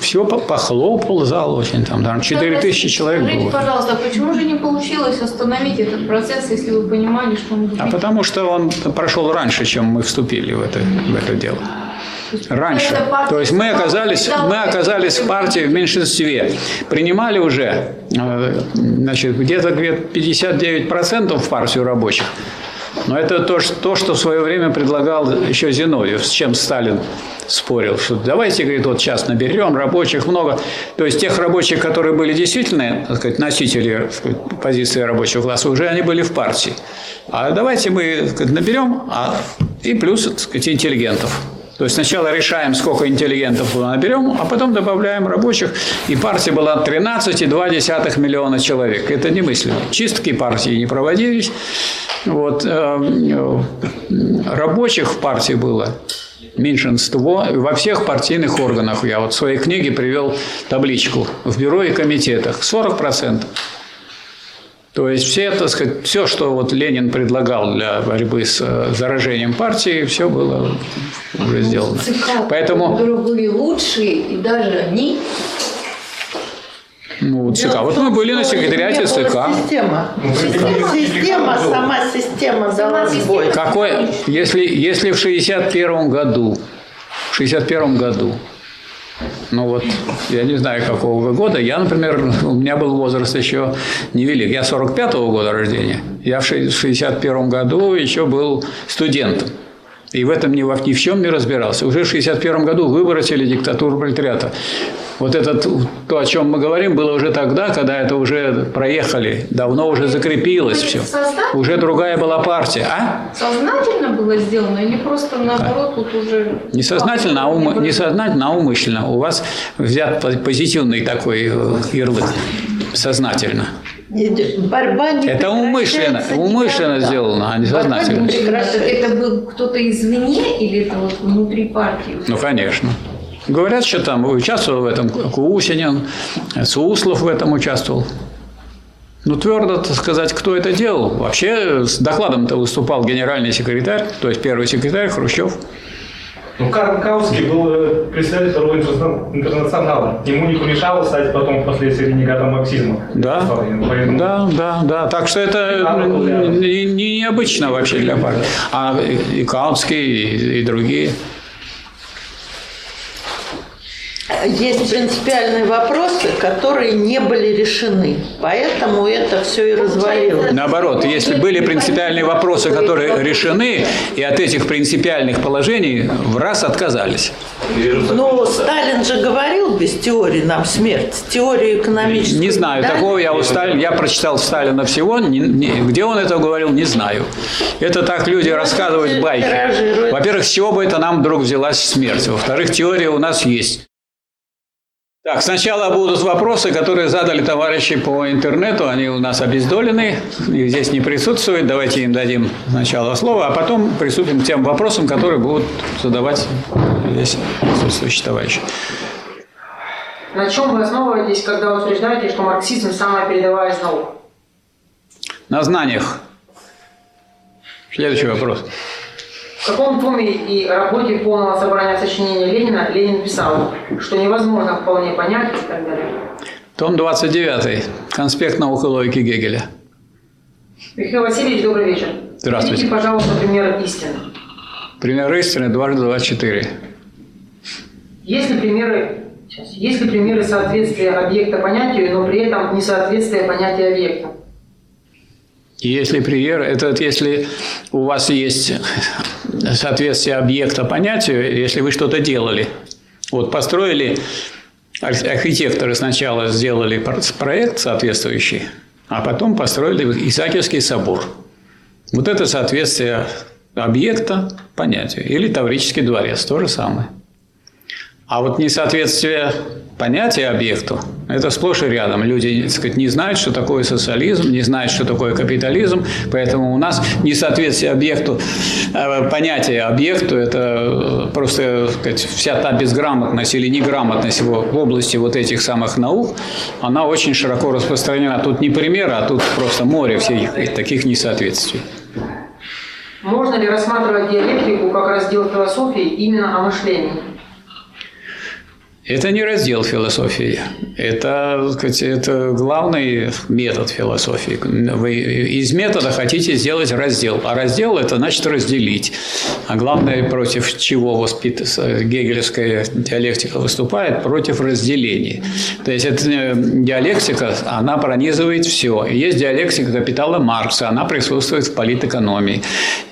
Все похлопал зал очень, там, там 4 тысячи человек Скажите, было. пожалуйста, почему же не получилось остановить этот процесс, если вы понимали, что он А потому что он прошел раньше, чем мы вступили в это, в это дело. Раньше. То есть мы оказались, мы оказались в партии в меньшинстве. Принимали уже э, значит, где-то говорят, 59% в партию рабочих. Но это то, что- то, что в свое время предлагал еще Зиновьев, с чем Сталин спорил. Что давайте, говорит, вот сейчас наберем рабочих много. То есть тех рабочих, которые были действительно так сказать, носители позиции рабочего класса, уже они были в партии. А давайте мы так сказать, наберем а, и плюс так сказать, интеллигентов. То есть сначала решаем, сколько интеллигентов мы наберем, а потом добавляем рабочих. И партия была 13,2 миллиона человек. Это немыслимо. Чистки партии не проводились. Вот, э, э, рабочих в партии было меньшинство во всех партийных органах. Я вот в своей книге привел табличку. В бюро и комитетах 40%. То есть все, так сказать, все, что вот Ленин предлагал для борьбы с э, заражением партии, все было уже сделано. Поэтому, которые были лучшие, и даже они ну, ЦК. В Вот мы были на секретариате ЦК. Система. Система, сама система дала сбой. Какой, если, если в 61 году, в 61 году, ну вот, я не знаю, какого года, я, например, у меня был возраст еще невелик, я 45 года рождения, я в 61 году еще был студентом. И в этом ни, во, ни в чем не разбирался. Уже в 1961 году выбросили диктатуру пролетариата. Вот это то, о чем мы говорим, было уже тогда, когда это уже проехали. Давно уже закрепилось все. Уже другая была партия. А? Сознательно было сделано или просто наоборот тут уже... Не сознательно, а, ум... не сознательно, а умышленно. У вас взят позитивный такой э, ярлык. Сознательно. Борьба не Это умышленно, умышленно никогда. сделано, а не сознательно. Это был кто-то извне или это вот внутри партии? Ну, конечно. Говорят, что там участвовал в этом Кусинин, Суслов в этом участвовал. Ну, твердо так сказать, кто это делал. Вообще с докладом-то выступал генеральный секретарь, то есть первый секретарь Хрущев. Ну, Карл Кауский был э, интерна- интернационала. Ему не помешало стать потом впоследствии ренегатом марксизма. Да, Поэтому- да, да, да. Так что это не, не необычно вообще для партии. А и Каунский, и, и другие. Есть принципиальные вопросы, которые не были решены. Поэтому это все и развалилось. Наоборот, если были принципиальные вопросы, которые решены, и от этих принципиальных положений в раз отказались. Но Сталин же говорил без теории нам смерть. Теорию экономическую. Не знаю, да? такого я у Сталина, я прочитал Сталина всего, не- не- где он это говорил, не знаю. Это так люди рассказывают байки. Во-первых, с чего бы это нам вдруг взялась смерть? Во-вторых, теория у нас есть. Так, сначала будут вопросы, которые задали товарищи по интернету. Они у нас обездолены, их здесь не присутствуют. Давайте им дадим сначала слово, а потом приступим к тем вопросам, которые будут задавать здесь присутствующие товарищи. На чем вы основываетесь, когда утверждаете, что марксизм – самая передовая из наук? На знаниях. Следующий вопрос. В каком томе и работе полного собрания сочинений Ленина Ленин писал, что невозможно вполне понять и так далее? Том 29. Конспект наук и логики Гегеля. Михаил Васильевич, добрый вечер. Здравствуйте. Приведите, пожалуйста, пример истины. Пример истины дважды 24. Есть ли примеры, сейчас, есть ли примеры соответствия объекта понятию, но при этом несоответствия понятия объекта? Если пример, это вот если у вас есть соответствие объекта понятию, если вы что-то делали. Вот построили, арх- архитекторы сначала сделали пр- проект соответствующий, а потом построили Исаакиевский собор. Вот это соответствие объекта понятию. Или Таврический дворец, то же самое. А вот несоответствие понятия объекту – это сплошь и рядом. Люди так сказать, не знают, что такое социализм, не знают, что такое капитализм, поэтому у нас несоответствие объекту, э, понятия объекту – это э, просто так сказать, вся та безграмотность или неграмотность в области вот этих самых наук, она очень широко распространена. Тут не пример, а тут просто море всех таких несоответствий. Можно ли рассматривать диалектику как раздел философии именно о мышлении? Это не раздел философии. Это, сказать, это главный метод философии. Вы из метода хотите сделать раздел. А раздел – это значит разделить. А главное, против чего воспит... гегелевская диалектика выступает? Против разделения. То есть, эта э, диалектика, она пронизывает все. Есть диалектика капитала Маркса, она присутствует в политэкономии.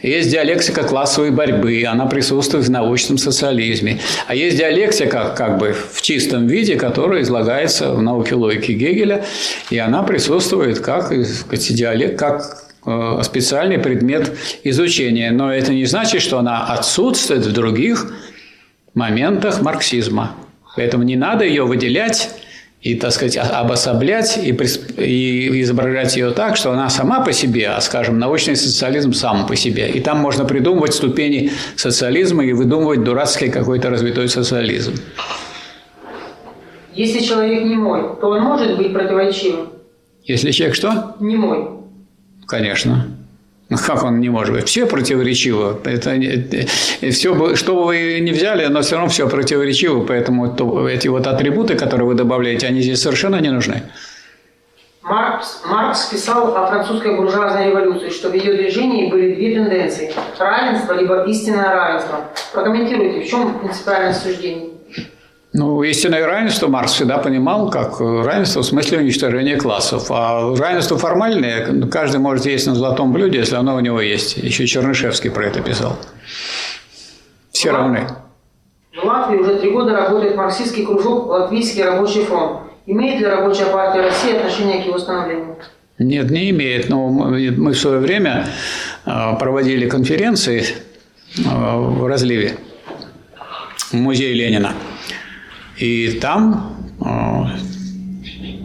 Есть диалектика классовой борьбы, она присутствует в научном социализме. А есть диалектика, как бы, в чистом виде, которая излагается в науке логики Гегеля, и она присутствует как, э, сказать, диалект, как э, специальный предмет изучения. Но это не значит, что она отсутствует в других моментах марксизма. Поэтому не надо ее выделять и, так сказать, обособлять и, и изображать ее так, что она сама по себе, а, скажем, научный социализм сам по себе. И там можно придумывать ступени социализма и выдумывать дурацкий какой-то развитой социализм. Если человек не мой, то он может быть противоречивым? Если человек что? Не мой. Конечно. Ну, Как он не может быть? Все противоречиво. Это, все, бы- что бы вы ни взяли, но все равно все противоречиво. Поэтому то- эти вот атрибуты, которые вы добавляете, они здесь совершенно не нужны. Маркс, Маркс писал о французской буржуазной революции, что в ее движении были две тенденции – равенство либо истинное равенство. Прокомментируйте, в чем принципиальное суждение? Ну, истинное равенство Маркс всегда понимал как э, равенство в смысле уничтожения классов. А равенство формальное каждый может есть на золотом блюде, если оно у него есть. Еще Чернышевский про это писал. Все равны. В Латвии уже три года работает марксистский кружок «Латвийский рабочий фронт». Имеет ли рабочая партия России отношение к его становлению? Нет, не имеет. Но мы в свое время э, проводили конференции э, в разливе в музее Ленина. И там, э,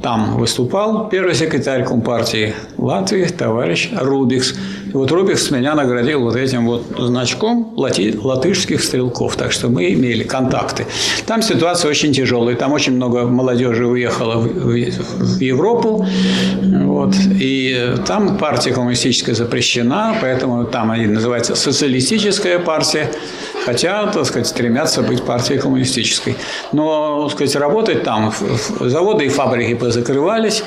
там выступал первый секретарь Компартии Латвии, товарищ Рубикс. И вот Рубикс меня наградил вот этим вот значком лати- латышских стрелков. Так что мы имели контакты. Там ситуация очень тяжелая. Там очень много молодежи уехало в, в- в Европу. Вот. И там партия коммунистическая запрещена, поэтому там они называются социалистическая партия. Хотя, так сказать, стремятся быть партией коммунистической. Но, так сказать, работать там, заводы и фабрики позакрывались,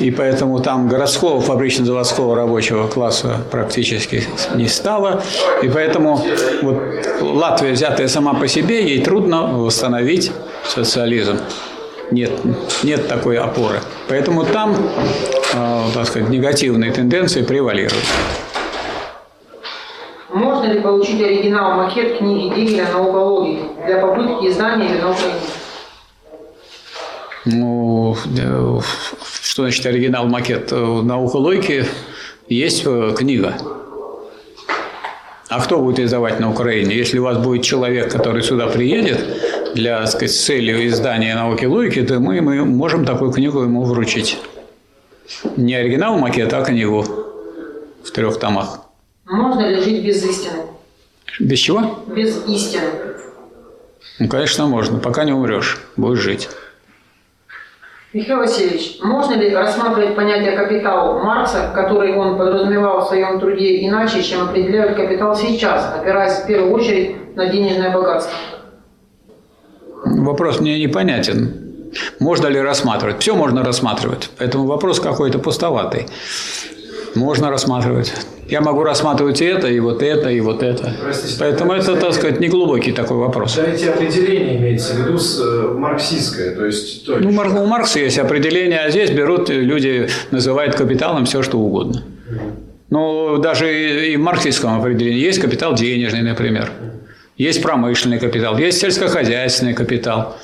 и поэтому там городского фабрично-заводского рабочего класса практически не стало. И поэтому вот Латвия, взятая сама по себе, ей трудно восстановить социализм. Нет, нет такой опоры. Поэтому там, э, так сказать, негативные тенденции превалируют. Можно ли получить оригинал макет книги Дигеля «Наука логики» для попытки издания ее на Украине? Ну, э, что значит оригинал макет? Э, Наука логики есть э, книга. А кто будет издавать на Украине? Если у вас будет человек, который сюда приедет для, так сказать, с целью издания науки логики, то мы, мы можем такую книгу ему вручить. Не оригинал макета, а книгу в трех томах. Можно ли жить без истины? Без чего? Без истины. Ну, конечно, можно. Пока не умрешь, будешь жить. Михаил Васильевич, можно ли рассматривать понятие капитал Маркса, который он подразумевал в своем труде иначе, чем определяют капитал сейчас, опираясь в первую очередь на денежное богатство? Вопрос мне непонятен. Можно ли рассматривать? Все можно рассматривать. Поэтому вопрос какой-то пустоватый. Можно рассматривать. Я могу рассматривать и это, и вот это, и вот это. Простите, Поэтому это, так сказать, не глубокий такой вопрос. Да эти определения имеется в виду с, э, марксистское, то есть... То Ну, у Маркса есть определение, а здесь берут люди, называют капиталом все, что угодно. Ну, даже и и в марксистском определении есть капитал денежный, например. Есть промышленный капитал, есть сельскохозяйственный капитал.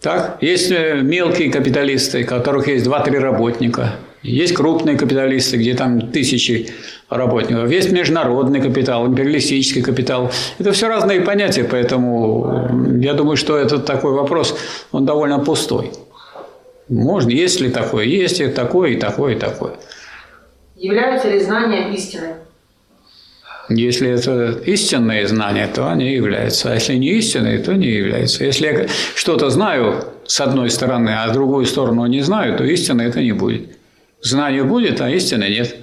Так? Есть э, мелкие капиталисты, у которых есть 2-3 работника. Есть крупные капиталисты, где там тысячи работников. Есть международный капитал, империалистический капитал. Это все разные понятия, поэтому я думаю, что этот такой вопрос, он довольно пустой. Можно, есть ли такое? Есть и такое, и такое, и такое. Являются ли знания истиной? Если это истинные знания, то они являются. А если не истинные, то не являются. Если я что-то знаю с одной стороны, а с другой сторону не знаю, то истины это не будет. Знание будет, а истины нет.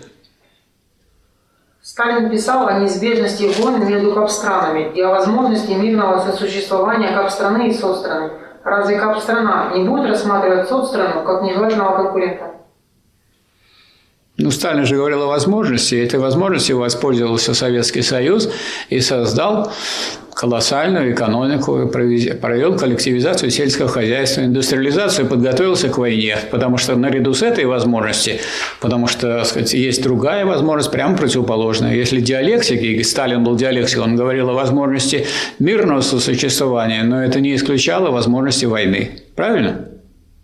Сталин писал о неизбежности войн между капстранами и о возможности мирного сосуществования капстраны и соцстраны. Разве капстрана не будет рассматривать соцстрану как нежелательного конкурента? Ну, Сталин же говорил о возможности, и этой возможностью воспользовался Советский Союз и создал колоссальную экономику, провел коллективизацию сельского хозяйства, индустриализацию, подготовился к войне, потому что наряду с этой возможностью, потому что, так сказать, есть другая возможность, прямо противоположная. Если диалектики, и Сталин был диалектиком, он говорил о возможности мирного сосуществования, но это не исключало возможности войны. Правильно?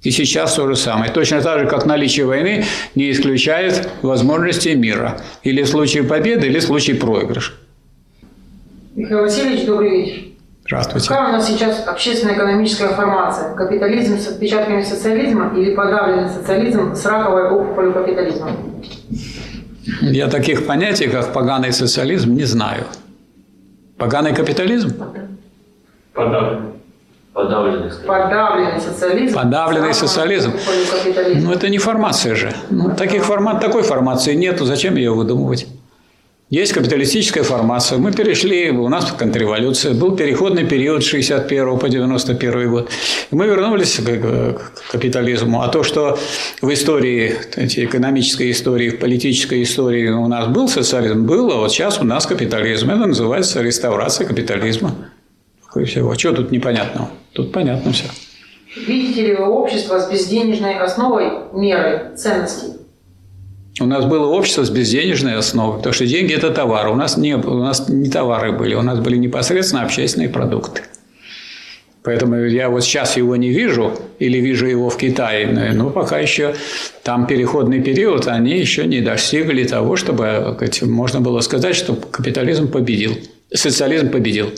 И сейчас то же самое. Точно так же, как наличие войны не исключает возможности мира. Или в случае победы, или в случае проигрыша. Михаил Васильевич, добрый вечер. Здравствуйте. Какая у нас сейчас общественно-экономическая формация? Капитализм с отпечатками социализма или подавленный социализм с раковой опухолью капитализма? Я таких понятий, как поганый социализм, не знаю. Поганый капитализм? Подавлен. Подавленный, скорее. Подавленный социализм. Подавленный социализм. Ну, это не формация же. Ну, таких формат, такой формации нету. Зачем ее выдумывать? Есть капиталистическая формация. Мы перешли, у нас контрреволюция, был переходный период с 61 по 91 год. И мы вернулись к, к капитализму. А то, что в истории, эти экономической истории, в политической истории у нас был социализм, был, а вот сейчас у нас капитализм. Это называется реставрация капитализма. Такое всего. Чего тут непонятного? Тут понятно все. Видите ли вы общество с безденежной основой меры ценностей? У нас было общество с безденежной основой, потому что деньги – это товар. У нас не, у нас не товары были, у нас были непосредственно общественные продукты. Поэтому я вот сейчас его не вижу или вижу его в Китае, но пока еще там переходный период, они еще не достигли того, чтобы можно было сказать, что капитализм победил, социализм победил.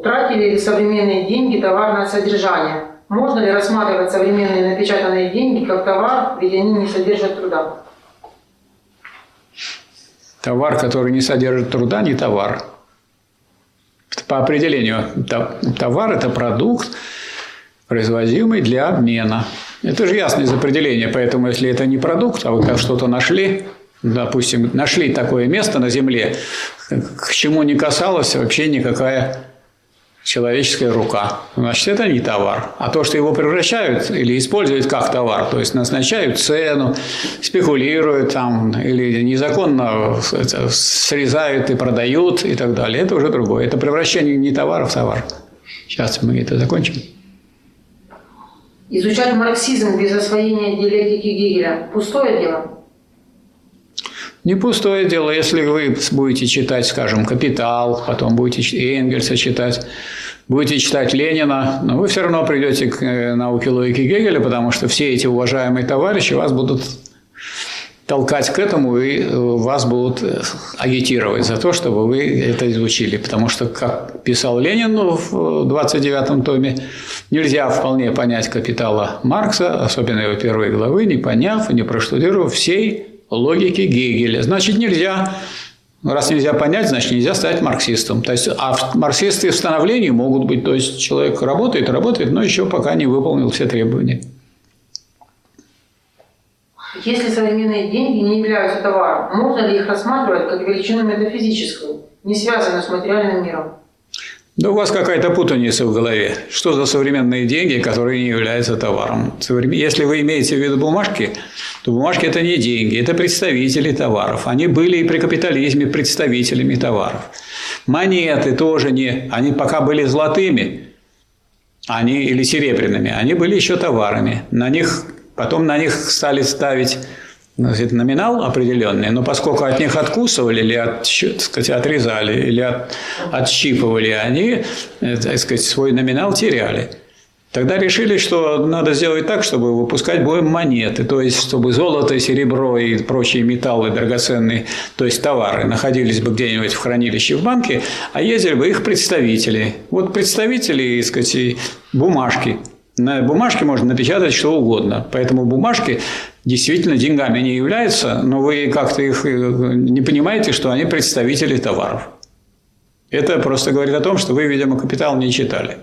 Утратили ли современные деньги товарное содержание? Можно ли рассматривать современные напечатанные деньги как товар, ведь они не содержат труда? Товар, который не содержит труда, не товар. По определению, товар – это продукт, производимый для обмена. Это же ясно из определения, поэтому если это не продукт, а вы как что-то нашли, допустим, нашли такое место на Земле, к чему не касалась вообще никакая человеческая рука. Значит, это не товар. А то, что его превращают или используют как товар, то есть назначают цену, спекулируют там, или незаконно срезают и продают и так далее, это уже другое. Это превращение не товара в товар. Сейчас мы это закончим. Изучать марксизм без освоения диалектики Гегеля – пустое дело? Не пустое дело, если вы будете читать, скажем, «Капитал», потом будете Энгельса читать, будете читать Ленина, но вы все равно придете к э, науке логики Гегеля, потому что все эти уважаемые товарищи вас будут толкать к этому и э, вас будут э, агитировать за то, чтобы вы это изучили. Потому что, как писал Ленин в 29-м томе, нельзя вполне понять капитала Маркса, особенно его первой главы, не поняв и не проштудировав всей логики Гегеля. Значит, нельзя, раз нельзя понять, значит, нельзя стать марксистом. То есть, а марксисты в становлении могут быть, то есть, человек работает, работает, но еще пока не выполнил все требования. Если современные деньги не являются товаром, можно ли их рассматривать как величину метафизическую, не связанную с материальным миром? Да у вас какая-то путаница в голове. Что за современные деньги, которые не являются товаром? Если вы имеете в виду бумажки, то бумажки – это не деньги, это представители товаров. Они были и при капитализме представителями товаров. Монеты тоже не… Они пока были золотыми они, или серебряными, они были еще товарами. На них, потом на них стали ставить значит, номинал определенный, но поскольку от них откусывали или от, так сказать, отрезали или от, отщипывали, они э, так сказать, свой номинал теряли. Тогда решили, что надо сделать так, чтобы выпускать боем монеты, то есть чтобы золото, серебро и прочие металлы драгоценные, то есть товары, находились бы где-нибудь в хранилище в банке, а ездили бы их представители. Вот представители, так сказать, бумажки. На бумажке можно напечатать что угодно. Поэтому бумажки действительно деньгами не являются, но вы как-то их э, не понимаете, что они представители товаров. Это просто говорит о том, что вы, видимо, капитал не читали.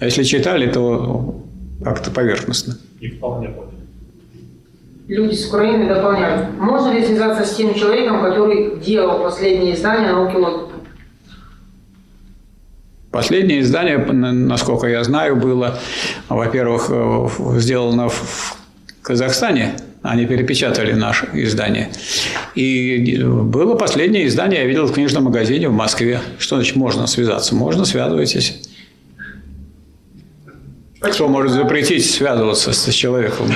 А если читали, то как-то поверхностно. И вполне. Люди с Украины дополняют. Можно ли связаться с тем человеком, который делал последнее издание науки логики? Последнее издание, насколько я знаю, было, во-первых, э, сделано в Казахстане. Они перепечатали наше издание. И было последнее издание, я видел в книжном магазине в Москве. Что значит можно связаться? Можно, связывайтесь. Кто может запретить связываться с человеком?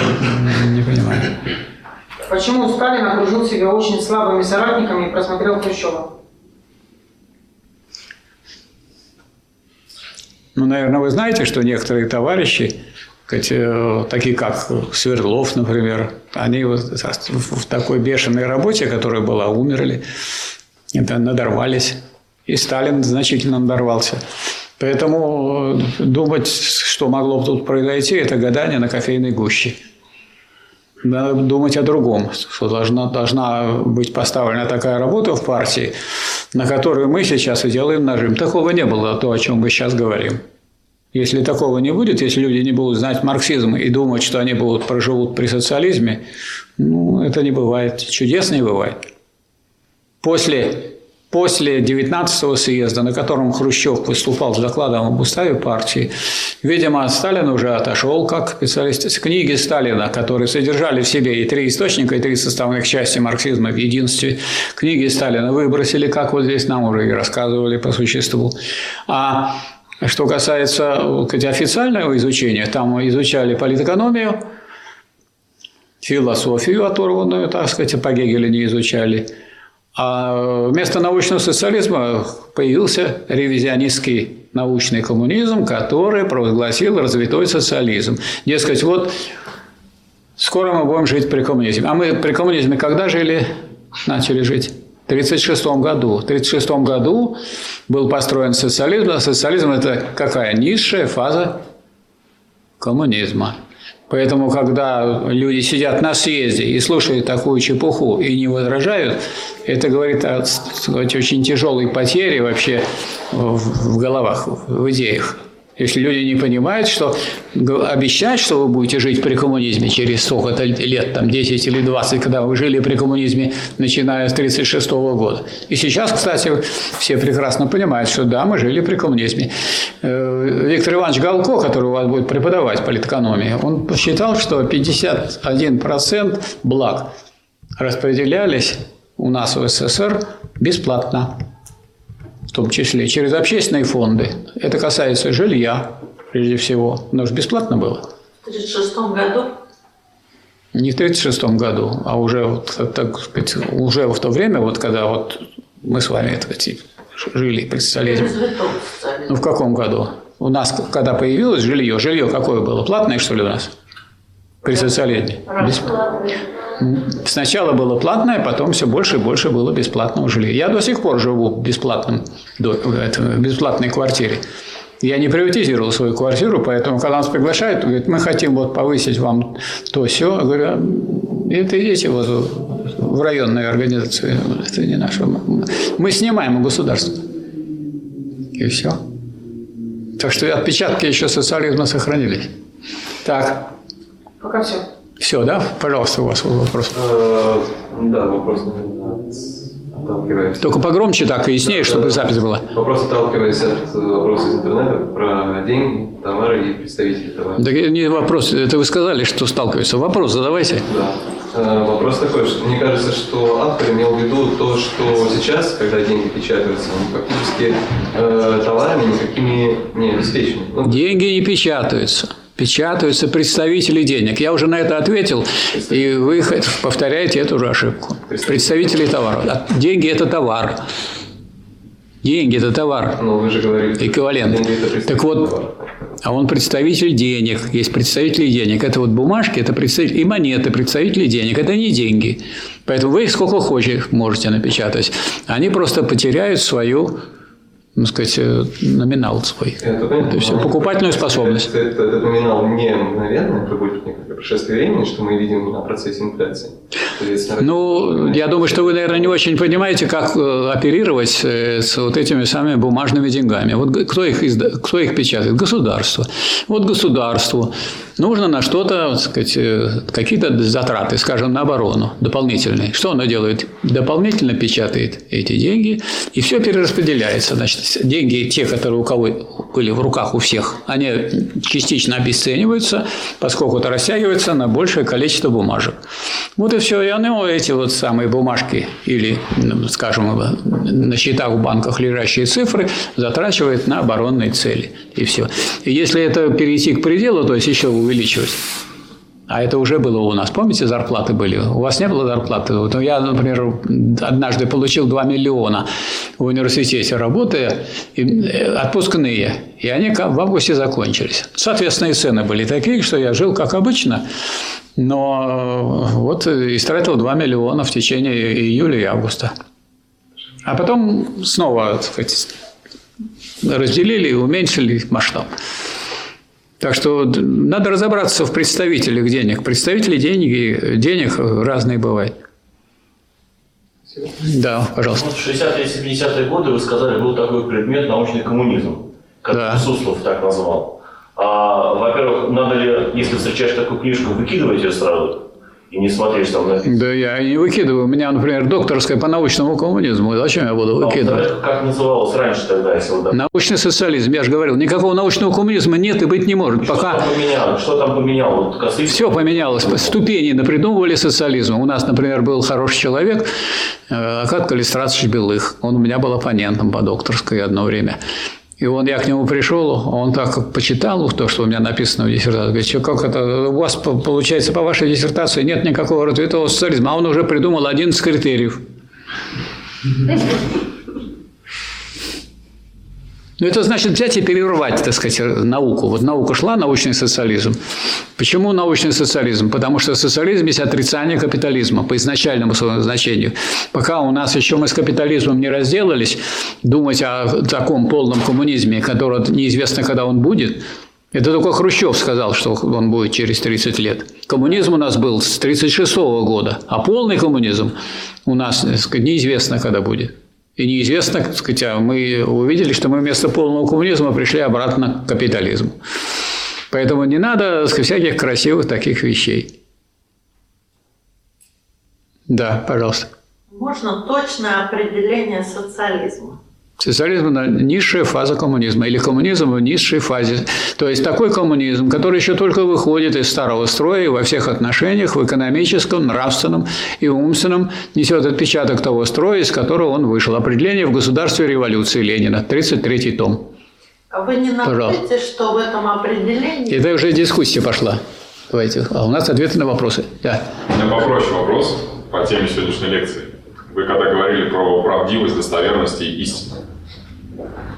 Не понимаю. Почему Сталин окружил себя очень слабыми соратниками и просмотрел Хрущева? Ну, наверное, вы знаете, что некоторые товарищи, э, такие как Свердлов, например, они вот в такой бешеной работе, которая была, умерли, надорвались. И Сталин значительно надорвался. Поэтому э, думать, что могло бы тут произойти, это гадание на кофейной гуще. Надо думать о другом, что должна, должна быть поставлена такая работа в партии, на которую мы сейчас и делаем нажим. Такого не было, то, о чем мы сейчас говорим. Если такого не будет, если люди не будут знать марксизм и думать, что они будут проживут при социализме, ну, это не бывает. Чудес не бывает. После, после 19-го съезда, на котором Хрущев выступал с докладом об уставе партии, видимо, Сталин уже отошел как специалист. С книги Сталина, которые содержали в себе и три источника, и три составных части марксизма в единстве, книги Сталина выбросили, как вот здесь нам уже и рассказывали по существу. А что касается сказать, официального изучения, там изучали политэкономию, философию оторванную, так сказать, по Гегелю не изучали. А вместо научного социализма появился ревизионистский научный коммунизм, который провозгласил развитой социализм. Дескать, вот скоро мы будем жить при коммунизме. А мы при коммунизме когда жили? Начали жить? В 1936 году. В 1936 году был построен социализм, а социализм – это какая? Низшая фаза коммунизма. Поэтому, когда люди сидят на съезде и слушают такую чепуху и не возражают, это говорит о сказать, очень тяжелой потере вообще в головах, в идеях. Если люди не понимают, что обещать, что вы будете жить при коммунизме через сколько-то лет, там 10 или 20, когда вы жили при коммунизме, начиная с 1936 года. И сейчас, кстати, все прекрасно понимают, что да, мы жили при коммунизме. Э, Виктор Иванович Галко, который у вас будет преподавать политэкономии, он посчитал, что 51% благ распределялись у нас в СССР бесплатно том числе, через общественные фонды. Это касается жилья, прежде всего. Оно же бесплатно было. В 1936 году? Не в 1936 году, а уже, так сказать, уже в то время, вот когда вот мы с вами сказать, жили при социализме. Ну, в каком году? У нас, когда появилось жилье, жилье какое было? Платное, что ли, у нас? При социализме? Бесплатное. Сначала было платное, потом все больше и больше было бесплатного жилья. Я до сих пор живу в бесплатном, в бесплатной квартире. Я не приватизировал свою квартиру, поэтому, когда нас приглашают, говорят, мы хотим вот повысить вам то все. Я говорю, «А, это идите вот в районную организацию, это не наше. Мы снимаем у государства. И все. Так что отпечатки еще социализма сохранились. Так. Пока все. Все, да? Пожалуйста, у вас вопрос. Э, да, вопрос, отталкиваясь. Только погромче так и яснее, чтобы запись была. Вопрос отталкиваясь от вопроса из интернета про деньги, товары и представители товаров. Да не вопрос, это вы сказали, что сталкиваются. Вопрос задавайте. Да. Э, вопрос такой, что мне кажется, что автор имел в виду то, что сейчас, когда деньги печатаются, они фактически э, товарами никакими не обеспечены. Ну, деньги не печатаются печатаются представители денег. Я уже на это ответил, и вы повторяете эту же ошибку. Представители товара. Деньги – это товар. Деньги – это товар. Но вы же говорите, Эквивалент. Так вот, а он представитель денег. Есть представители денег. Это вот бумажки, это представители, и монеты, представители денег. Это не деньги. Поэтому вы их сколько хочешь можете напечатать. Они просто потеряют свою ну, сказать, э, номинал свой. Это, это все, покупательную способность. Это, это, этот номинал не мгновенно, это будет некое прошествие времени, что мы видим на процессе инфляции. Ну, я думаю, что вы, наверное, не очень понимаете, как э, оперировать э, с вот этими самыми бумажными деньгами. Вот кто их, изда... кто их печатает? Государство. Вот государству нужно на что-то, сказать, какие-то затраты, скажем, на оборону дополнительные. Что оно делает? Дополнительно печатает эти деньги, и все перераспределяется. Значит, деньги, те, которые у кого были в руках у всех, они частично обесцениваются, поскольку это растягивается на большее количество бумажек. Вот и все. И они, эти вот самые бумажки или, ну, скажем, на счетах в банках лежащие цифры затрачивают на оборонные цели. И все. И если это перейти к пределу, то есть еще увеличивать, а это уже было у нас. Помните, зарплаты были? У вас не было зарплаты? Вот я, например, однажды получил 2 миллиона в университете работая, э, отпускные. И они в августе закончились. Соответственно, и цены были такие, что я жил как обычно. Но э, вот истратил 2 миллиона в течение июля и августа. А потом снова, так сказать, разделили и уменьшили масштаб. Так что надо разобраться в представителях денег. Представители денег, денег разные бывают. Да, пожалуйста. В 60-70-е годы вы сказали, был такой предмет научный коммунизм, как да. Суслов так назвал. А, во-первых, надо ли, если встречаешь такую книжку, выкидывать ее сразу? И не смотришь там написано. Да я не выкидываю. У меня, например, докторская по научному коммунизму. Зачем я буду а выкидывать? А как называлось раньше тогда, если вы Научный социализм. Я же говорил, никакого научного коммунизма нет и быть не может. И пока... Что там поменялось? Что там поменялось? Вот Косыцкий... Все поменялось. Ступени напридумывали социализм. У нас, например, был хороший человек, э, Акад Калистратович Белых. Он у меня был оппонентом по докторской одно время. И он, я к нему пришел, он так почитал то, что у меня написано в диссертации. Говорит, что как это, у вас получается по вашей диссертации нет никакого развитого социализма, а он уже придумал 11 критериев. Ну, это значит взять и перервать, так сказать, науку. Вот наука шла, научный социализм. Почему научный социализм? Потому что социализм есть отрицание капитализма по изначальному своему значению. Пока у нас еще мы с капитализмом не разделались, думать о таком полном коммунизме, который неизвестно, когда он будет, это только Хрущев сказал, что он будет через 30 лет. Коммунизм у нас был с 1936 года, а полный коммунизм у нас сказать, неизвестно, когда будет. И неизвестно, так сказать, а мы увидели, что мы вместо полного коммунизма пришли обратно к капитализму. Поэтому не надо сказать, всяких красивых таких вещей. Да, пожалуйста. Можно точное определение социализма? Социализм – это низшая фаза коммунизма, или коммунизм в низшей фазе. То есть такой коммунизм, который еще только выходит из старого строя и во всех отношениях, в экономическом, нравственном и умственном, несет отпечаток того строя, из которого он вышел. Определение в государстве революции Ленина, 33-й том. А вы не находите, что в этом определении... Это уже дискуссия пошла. Давайте. А у нас ответы на вопросы. Да. У меня попроще вопрос по теме сегодняшней лекции. Вы когда говорили про правдивость, достоверность и истину.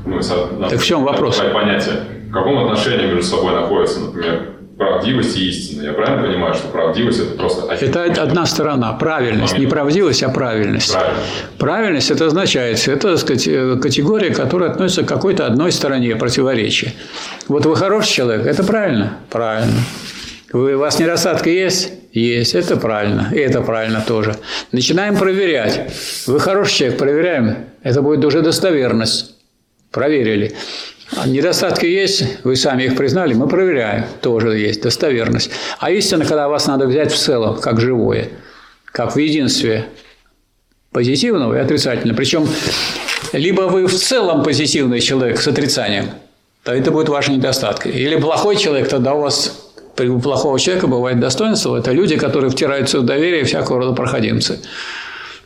Ну, так в чем вопрос? Понятие. В каком отношении между собой находятся, например, правдивость и истина? Я правильно понимаю, что правдивость – это просто… Это одна сторона. Правильность. Не правдивость, а правильность. Правильность. Правильность – это означает, это так сказать, категория, которая относится к какой-то одной стороне противоречия. Вот вы хороший человек – это правильно? Правильно. Вы, у вас недостатки есть? Есть. Это правильно. И это правильно тоже. Начинаем проверять. Вы хороший человек, проверяем. Это будет уже достоверность. Проверили. А недостатки есть, вы сами их признали, мы проверяем, тоже есть достоверность. А истина, когда вас надо взять в целом, как живое, как в единстве позитивного и отрицательного. Причем либо вы в целом позитивный человек с отрицанием, то это будет ваши недостатки. Или плохой человек, тогда у вас у плохого человека бывает достоинство. Это люди, которые втираются в доверие всякого рода проходимцы.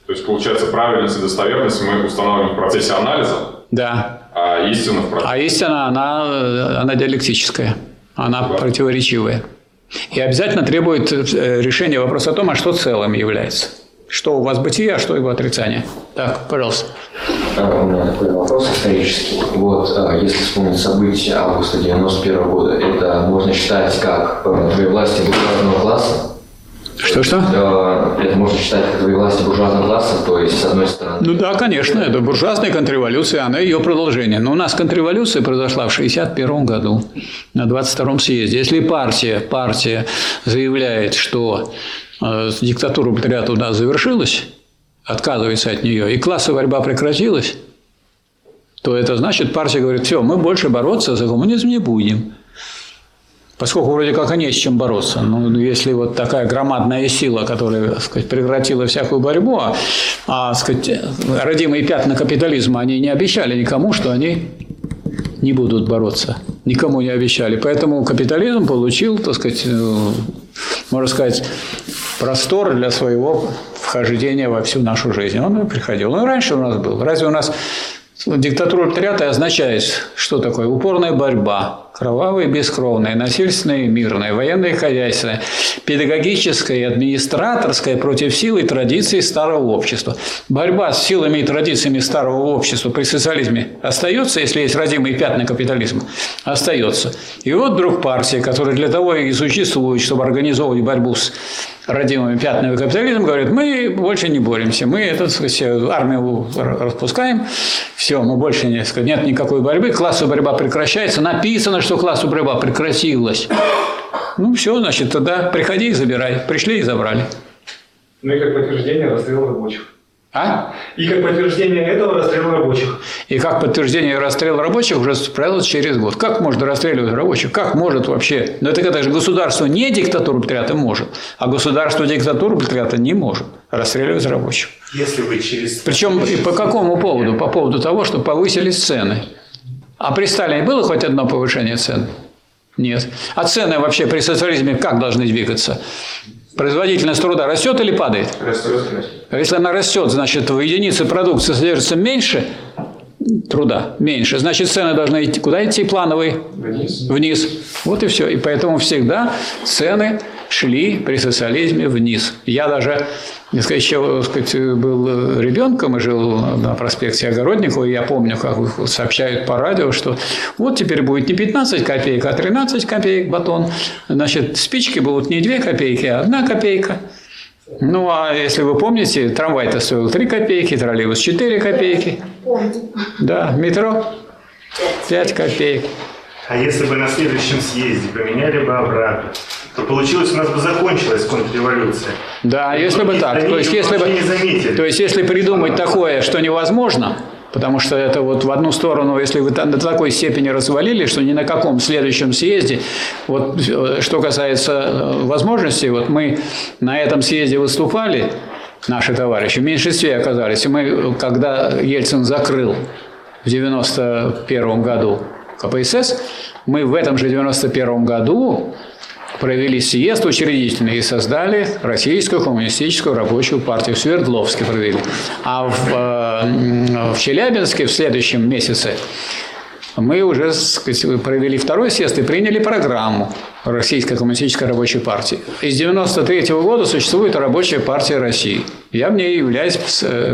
То есть, получается, правильность и достоверность мы устанавливаем в процессе анализа? Да. А истина в процессе? А истина, она, она диалектическая. Она да. противоречивая. И обязательно требует э, решения вопроса о том, а что целым является. Что у вас бытие, а что его отрицание. Так, пожалуйста. У меня такой вопрос исторический. Вот, а, если вспомнить события августа 91 года, это можно считать как власти буржуазного класса, что-что? Это можно считать как власти буржуазного класса, то есть, с одной стороны... Ну да, конечно, это буржуазная контрреволюция, она ее продолжение. Но у нас контрреволюция произошла в 1961 году, на 22-м съезде. Если партия, партия заявляет, что э, диктатура пролетариата у нас завершилась, отказывается от нее, и классовая борьба прекратилась, то это значит, партия говорит, все, мы больше бороться за коммунизм не будем. Поскольку вроде как и не с чем бороться. Ну, если вот такая громадная сила, которая так сказать, прекратила всякую борьбу, а, а сказать, родимые пятна капитализма, они не обещали никому, что они не будут бороться. Никому не обещали. Поэтому капитализм получил, так сказать, э, можно сказать, простор для своего вхождения во всю нашу жизнь. Он приходил. Он раньше у нас был. Разве у нас диктатура пролетариата означает, что такое упорная борьба, кровавая, бескровная, насильственная, мирная, военная и хозяйственная, педагогическая и администраторская против сил и традиций старого общества. Борьба с силами и традициями старого общества при социализме остается, если есть родимые пятна капитализма? Остается. И вот вдруг партия, которая для того и существует, чтобы организовывать борьбу с родимыми пятнами капитализма, говорит, мы больше не боремся, мы эту армию распускаем, все, мы больше не, нет никакой борьбы, классовая борьба прекращается, написано, что классовая борьба прекратилась. Ну, все, значит, тогда приходи и забирай. Пришли и забрали. Ну и как подтверждение расстрел рабочих. А? И как подтверждение этого расстрел рабочих. И как подтверждение расстрела рабочих уже справилось через год. Как можно расстреливать рабочих? Как может вообще? Но это когда же государство не диктатуру пролетариата может, а государство диктатуру пролетариата не может расстреливать рабочих. Если вы через... Причем и по какому поводу? По поводу того, что повысились цены. А при Сталине было хоть одно повышение цен? Нет. А цены вообще при социализме как должны двигаться? Производительность труда растет или падает? Растет. Если она растет, значит в единице продукции содержится меньше труда меньше. Значит, цены должны идти куда идти плановые? Вниз. Вниз. Вот и все. И поэтому всегда цены шли при социализме вниз. Я даже, так сказать, еще сказать, был ребенком и жил на проспекте Огородникова, и я помню, как сообщают по радио, что вот теперь будет не 15 копеек, а 13 копеек батон. Значит, спички будут не 2 копейки, а 1 копейка. Ну, а если вы помните, трамвай-то стоил 3 копейки, троллейбус 4 копейки. Да, метро 5 копеек. А если бы на следующем съезде поменяли бы обратно, то получилось, у нас бы закончилась контрреволюция. Да, если бы так. То есть, если бы, то есть, если придумать такое, что невозможно, потому что это вот в одну сторону, если вы до такой степени развалили, что ни на каком следующем съезде, вот э, что касается э, возможностей, вот мы на этом съезде выступали, наши товарищи, в меньшинстве оказались, и мы, э, когда Ельцин закрыл в 91 году КПСС, мы в этом же 91 году провели съезд учредительный и создали Российскую коммунистическую рабочую партию. В Свердловске провели. А в, э, в Челябинске в следующем месяце мы уже сказать, провели второй съезд и приняли программу Российской коммунистической рабочей партии. Из 93 года существует Рабочая партия России. Я в ней являюсь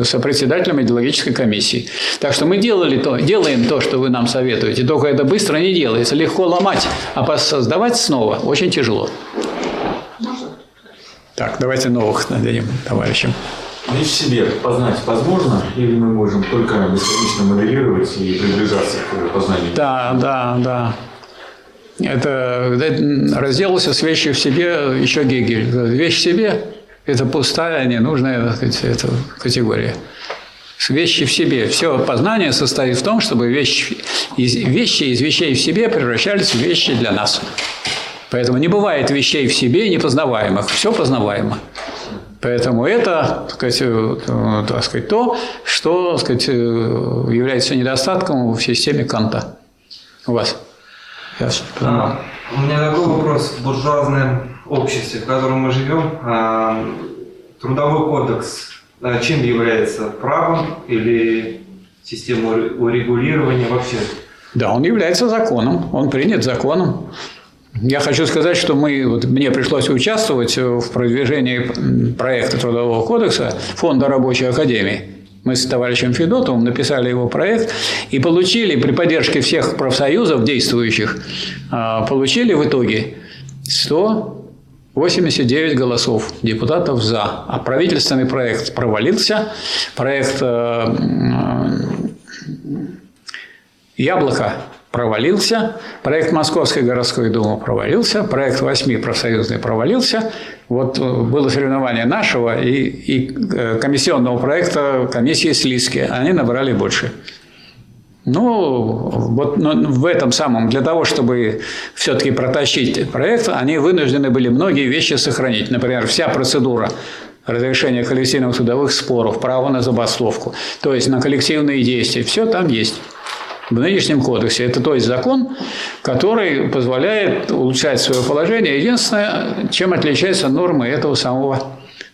сопредседателем идеологической комиссии. Так что мы делали то, делаем то, что вы нам советуете. Только это быстро не делается. Легко ломать, а создавать снова очень тяжело. Так, давайте новых нададим товарищам. Вещь себе познать возможно, или мы можем только бесконечно моделировать и приближаться к познанию? Да, да, да. Это, это разделался с вещью в себе еще Гегель. Вещь в себе – это пустая, ненужная так сказать, это категория. Вещи в себе. Все познание состоит в том, чтобы вещи из, вещи из вещей в себе превращались в вещи для нас. Поэтому не бывает вещей в себе непознаваемых. Все познаваемо. Поэтому это, так сказать, э, так сказать, то, что так сказать, э, является недостатком в системе Канта. У вас. Я а, у меня такой вопрос. В буржуазном обществе, в котором мы живем, а, трудовой кодекс а, чем является? Правом или системой урегулирования вообще? Да, он является законом. Он принят законом. Я хочу сказать, что мы, вот мне пришлось участвовать в продвижении проекта Трудового кодекса Фонда рабочей академии. Мы с товарищем Федотовым написали его проект и получили при поддержке всех профсоюзов действующих, а, получили в итоге 189 голосов депутатов «за». А правительственный проект провалился. Проект э, «Яблоко» провалился, проект Московской городской думы провалился, проект восьми профсоюзный провалился. Вот э, было соревнование нашего и, и э, комиссионного проекта комиссии Слизки. Они набрали больше. Ну, вот в этом самом, для того, чтобы все-таки протащить проект, они вынуждены были многие вещи сохранить. Например, вся процедура разрешения коллективных судовых споров, право на забастовку, то есть на коллективные действия, все там есть в нынешнем кодексе. Это то есть закон, который позволяет улучшать свое положение. Единственное, чем отличаются нормы этого самого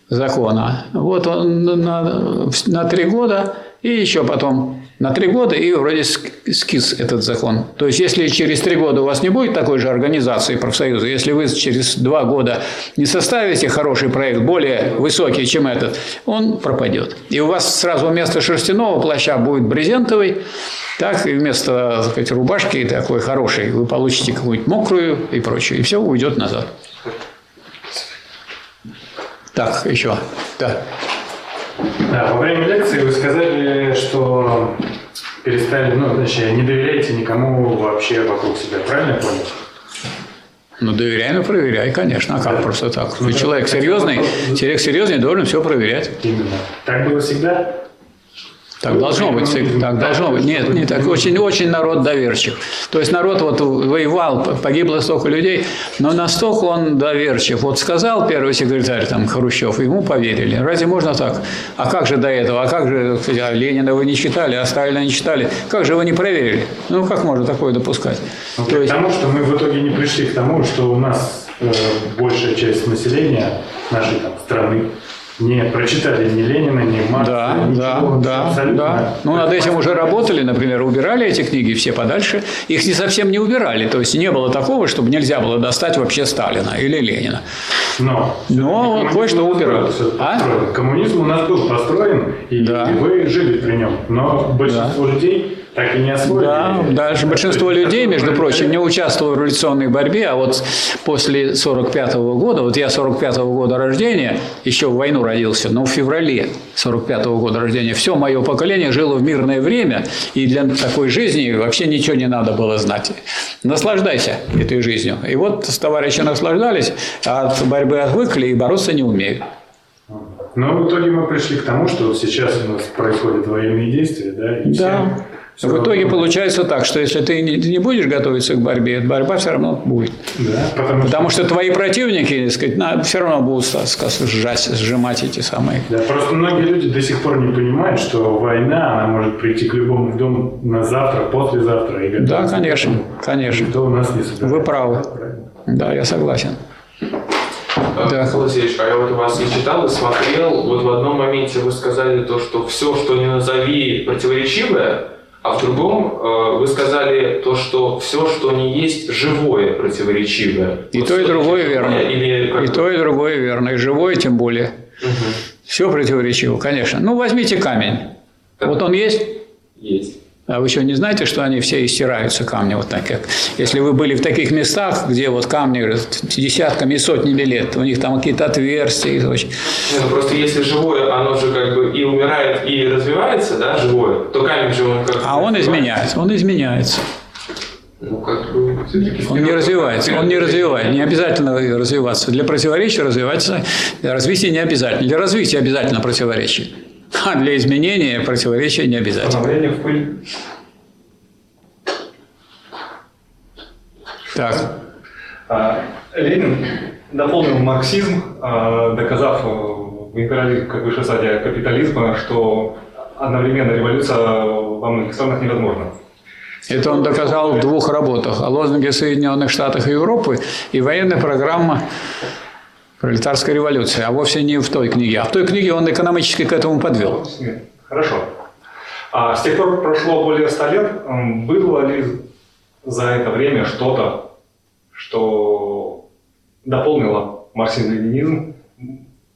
закона. Вот он на, на три года и еще потом на три года и вроде скис этот закон. То есть, если через три года у вас не будет такой же организации профсоюза, если вы через два года не составите хороший проект, более высокий, чем этот, он пропадет. И у вас сразу вместо шерстяного плаща будет брезентовый, так, и вместо так сказать, рубашки такой хорошей вы получите какую-нибудь мокрую и прочее, и все уйдет назад. Так, еще. Да. Да, во время лекции вы сказали, что перестали, ну, точнее, не доверяете никому вообще вокруг себя. Правильно я понял? Ну, доверяй, ну, проверяй, конечно. А как да. просто так? Ну, человек серьезный, человек серьезный должен все проверять. Именно. Так было всегда? Так должно быть, так должно быть. Нет, не так. Очень, очень народ доверчив. То есть народ вот воевал, погибло столько людей, но настолько он доверчив. Вот сказал первый секретарь там Хрущев, ему поверили. Разве можно так? А как же до этого? А как же а Ленина вы не читали, а Сталина не читали? Как же вы не проверили? Ну как можно такое допускать? Ну, То есть... Потому что мы в итоге не пришли к тому, что у нас э, большая часть населения нашей там, страны не прочитали ни Ленина, ни Маркса, Да, ничего, да, да, абсолютно. да. Ну, над этим уже работали, например, убирали эти книги все подальше. Их не совсем не убирали. То есть не было такого, чтобы нельзя было достать вообще Сталина или Ленина. Но, Но кое-что убирали. А? Построен. Коммунизм у нас был построен, и вы жили при нем. Но большинство людей так и не освоили. Да, даже большинство людей, между прочим, не участвовало в революционной борьбе, а вот после 45 года, вот я 45 года рождения, еще в войну родился, но в феврале 45 года рождения, все мое поколение жило в мирное время, и для такой жизни вообще ничего не надо было знать. Наслаждайся этой жизнью. И вот товарищи наслаждались, а от борьбы отвыкли и бороться не умеют. Но в итоге мы пришли к тому, что сейчас у нас происходят военные действия, да, и Да. Всем В итоге получается так, что если ты не, будешь готовиться к борьбе, борьба все равно будет. Да, потому, Потому что твои противники, так сказать, на- все равно будут так сказать, сжать, сжимать эти самые. Да, просто многие люди до сих пор не понимают, что война, она может прийти к любому в дом на завтра, послезавтра. И Да, конечно, конечно. Никто у нас не собирается. Вы правы. Да, я согласен. Да. Михаил Васильевич, а я вот вас и читал, и смотрел. Вот в одном моменте вы сказали то, что все, что не назови, противоречивое, а в другом э, вы сказали то, что все, что не есть живое, противоречивое. И Вот то, и другое верно. Или И то, и другое верно. И живое тем более. Все противоречиво, конечно. Ну, возьмите камень. Вот он есть? Есть. А вы что, не знаете, что они все истираются, камни вот так как? Если вы были в таких местах, где вот камни десятками и сотнями лет, у них там какие-то отверстия и ну просто если живое, оно же как бы и умирает, и развивается, да, живое, то камень же он как А он изменяется, он изменяется. Ну, как бы, все-таки... Он не развивается, он не развивает, не обязательно развиваться. Для противоречия развиваться, для развития не обязательно. Для развития обязательно противоречие. А для изменения противоречия не обязательно. Становление в пыль. Так. А, Ленин дополнил марксизм, а, доказав э, в империализм как высшей стадии капитализма, что одновременно революция во многих странах невозможна. Это он доказал в двух работах. О лозунге Соединенных Штатов и Европы и военная программа пролетарской революции, а вовсе не в той книге. А в той книге он экономически к этому подвел. Хорошо. А с тех пор прошло более ста лет. Было ли за это время что-то, что дополнило марксизм-ленинизм?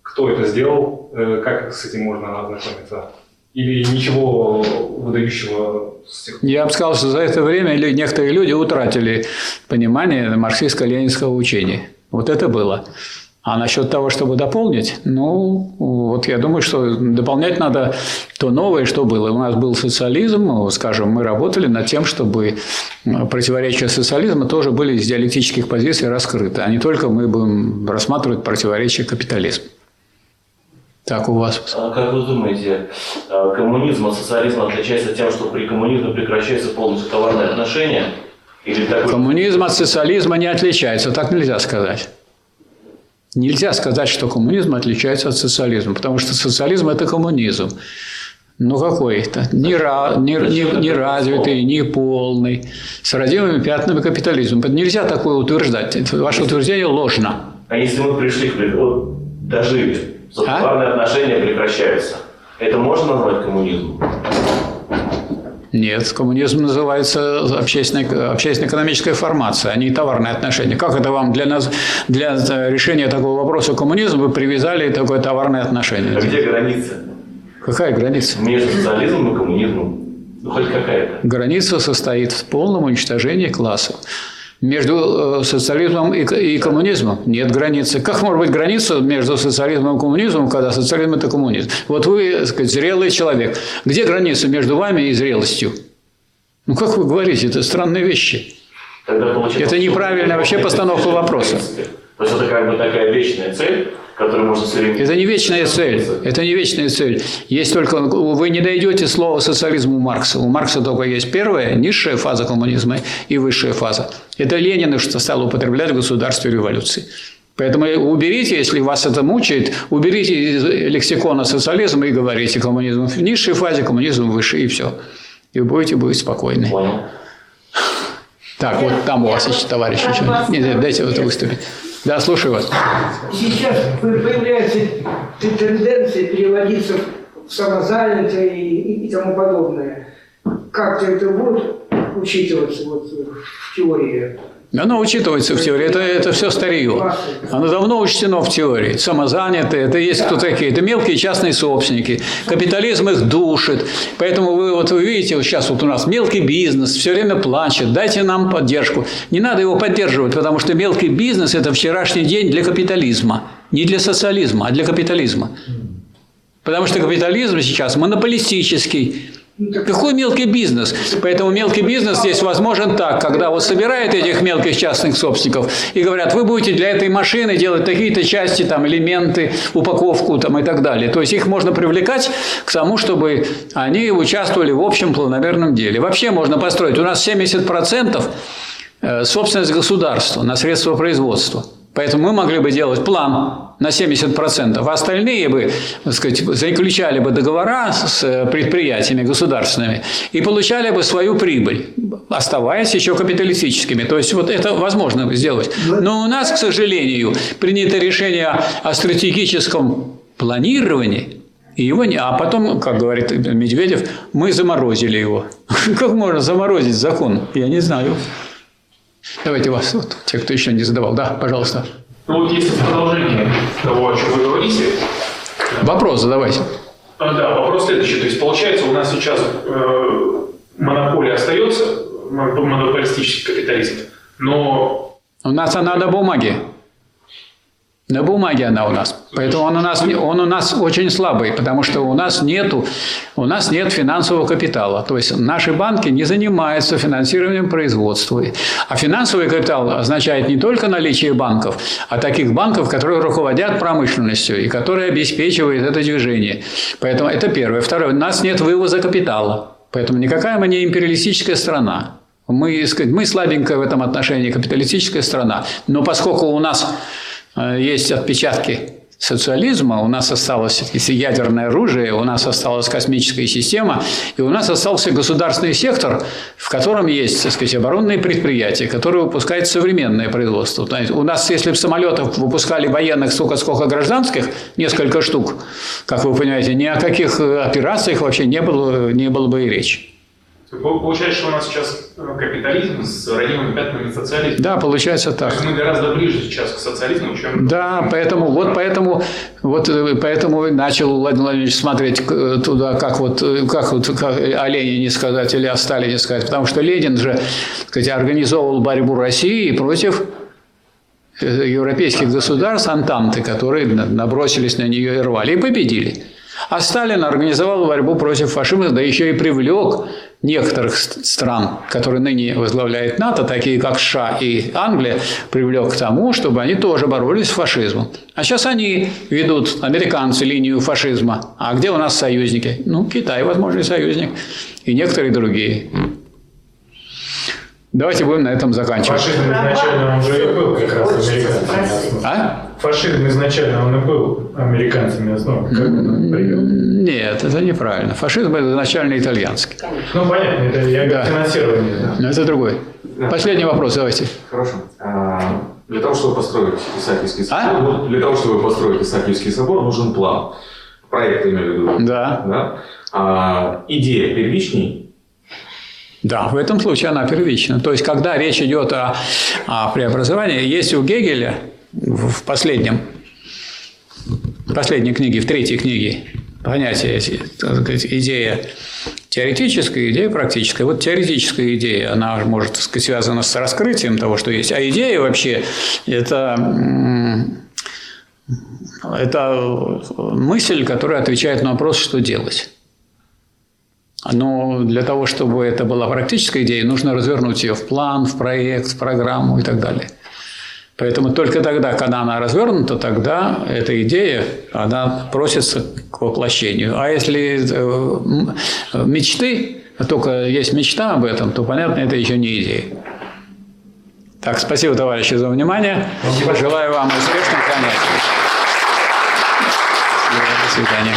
Кто это сделал? Э, Как с этим можно ознакомиться? Или ничего выдающего с тех Я бы сказал, что за это время некоторые люди утратили понимание марксистско-ленинского учения. Вот это было. А насчет того, чтобы дополнить, ну, вот я думаю, что дополнять надо то новое, что было. У нас был социализм, скажем, мы работали над тем, чтобы э, противоречия социализма тоже были из диалектических позиций раскрыты, а не только мы будем рассматривать противоречия капитализма. Так у вас. А как вы думаете, а, коммунизм от социализма отличается тем, что при коммунизме прекращаются полностью товарные отношения? Или такой... Коммунизм от социализма не отличается, так нельзя сказать. Нельзя сказать, что коммунизм отличается от социализма, потому что социализм – это коммунизм. Ну какой это? Не, ра, не, не, не развитый, не полный, с родимыми пятнами капитализма. Нельзя такое утверждать. Ваше утверждение ложно. А если мы пришли, к вот, дожили, что товарные отношения прекращаются, это можно назвать коммунизмом? Нет, коммунизм называется общественно- общественно-экономическая формация, а не товарные отношения. Как это вам для, нас, для э, решения такого вопроса коммунизма вы привязали такое товарное отношение? А где граница Какая граница? между социализмом и коммунизмом? Ну, хоть какая-то. Граница состоит в полном уничтожении классов. Между э, социализмом и, и коммунизмом нет границы. Как может быть граница между социализмом и коммунизмом, когда социализм – это коммунизм? Вот вы, так сказать, зрелый человек. Где граница между вами и зрелостью? Ну, как вы говорите, это странные вещи. Тогда Это неправильная вообще постановка вопроса. То есть это как бы такая вечная цель, которую можно все время... Это не вечная цель. Это не вечная цель. Есть только вы не дойдете слова социализм у Маркса. У Маркса только есть первая, низшая фаза коммунизма и высшая фаза. Это Ленин что стал употреблять в государстве революции. Поэтому уберите, если вас это мучает, уберите из лексикона социализм и говорите коммунизм в низшей фазе, коммунизм выше, и все. И вы будете быть спокойны. Так, вот там у вас еще товарищ еще. Нет, нет, дайте вот выступить. Да, слушаю вас. Сейчас появляется тенденции переводиться в самозанятые и, и тому подобное. Как-то это будет учитываться вот в теории? Оно учитывается в теории, это, это все старье. Оно давно учтено в теории. Самозанятые, это есть кто такие? Это мелкие частные собственники. Капитализм их душит. Поэтому вы вот вы видите, вот сейчас вот у нас мелкий бизнес все время плачет, дайте нам поддержку. Не надо его поддерживать, потому что мелкий бизнес – это вчерашний день для капитализма. Не для социализма, а для капитализма. Потому что капитализм сейчас монополистический. Какой мелкий бизнес? Поэтому мелкий бизнес здесь возможен так, когда вот собирают этих мелких частных собственников и говорят, вы будете для этой машины делать такие-то части, там, элементы, упаковку там, и так далее. То есть их можно привлекать к тому, чтобы они участвовали в общем планомерном деле. Вообще можно построить. У нас 70% э, собственность государства на средства производства. Поэтому мы могли бы делать план на 70%, а остальные бы, так сказать, заключали бы договора с э, предприятиями государственными и получали бы свою прибыль, оставаясь еще капиталистическими. То есть вот это возможно сделать. Но у нас, к сожалению, принято решение о стратегическом планировании, и его не... А потом, как говорит Медведев, мы заморозили его. Как можно заморозить закон? Я не знаю. Давайте вас, вот, те, кто еще не задавал. Да, пожалуйста. Ну вот если продолжение того, о чем вы говорите. Вопрос задавайте. А, да, вопрос следующий. То есть получается у нас сейчас э, монополия остается, монополистический капитализм, но... У нас она на бумаге. На бумаге она у нас. Поэтому он у нас, он у нас очень слабый, потому что у нас, нету, у нас нет финансового капитала. То есть наши банки не занимаются финансированием производства. А финансовый капитал означает не только наличие банков, а таких банков, которые руководят промышленностью и которые обеспечивают это движение. Поэтому это первое. Второе. У нас нет вывоза капитала. Поэтому никакая мы не империалистическая страна. Мы, сказать, мы слабенькая в этом отношении капиталистическая страна. Но поскольку у нас есть отпечатки социализма, у нас осталось ядерное оружие, у нас осталась космическая система, и у нас остался государственный сектор, в котором есть, так сказать, оборонные предприятия, которые выпускают современное производство. У нас, если бы самолетов выпускали военных столько, сколько гражданских, несколько штук, как вы понимаете, ни о каких операциях вообще не было, не было бы и речи. Получается, что у нас сейчас э, капитализм с родимыми пятнами социализма. Да, получается так. То есть мы гораздо ближе сейчас к социализму, чем... Да, поэтому, вот поэтому, вот э, поэтому начал Владимир Владимирович смотреть э, туда, как вот, как вот как о Ленине сказать или о Сталине сказать. Потому что Ленин же, сказать, организовывал борьбу России против европейских государств, антанты, которые набросились на нее и рвали, и победили. А Сталин организовал борьбу против фашизма, да еще и привлек некоторых стран, которые ныне возглавляют НАТО, такие как США и Англия, привлек к тому, чтобы они тоже боролись с фашизмом. А сейчас они ведут, американцы, линию фашизма. А где у нас союзники? Ну, Китай, возможный союзник, и некоторые другие. Давайте будем на этом заканчивать. Фашизм изначально он же и был как раз американцами. А? Фашизм изначально он и был американцами основан. Как он привел? Нет, это неправильно. Фашизм это изначально итальянский. Ну, понятно, это я да. финансирование. Да. Но это другой. Последний вопрос давайте. Хорошо. А, для того, чтобы построить Исаакиевский собор, а? для того, чтобы построить Исаакиевский собор, нужен план. Проект, имею в виду. Да. да? А, идея первичней да, в этом случае она первична. То есть, когда речь идет о, о преобразовании, есть у Гегеля в последнем, в последней книге, в третьей книге, понятие, сказать, идея теоретическая, идея практическая. Вот теоретическая идея, она может так сказать, связана с раскрытием того, что есть. А идея вообще – это это мысль, которая отвечает на вопрос, что делать. Но для того, чтобы это была практическая идея, нужно развернуть ее в план, в проект, в программу и так далее. Поэтому только тогда, когда она развернута, тогда эта идея, она просится к воплощению. А если э, мечты, только есть мечта об этом, то, понятно, это еще не идея. Так, спасибо, товарищи, за внимание. Спасибо. Желаю вам успешных занятий. До свидания.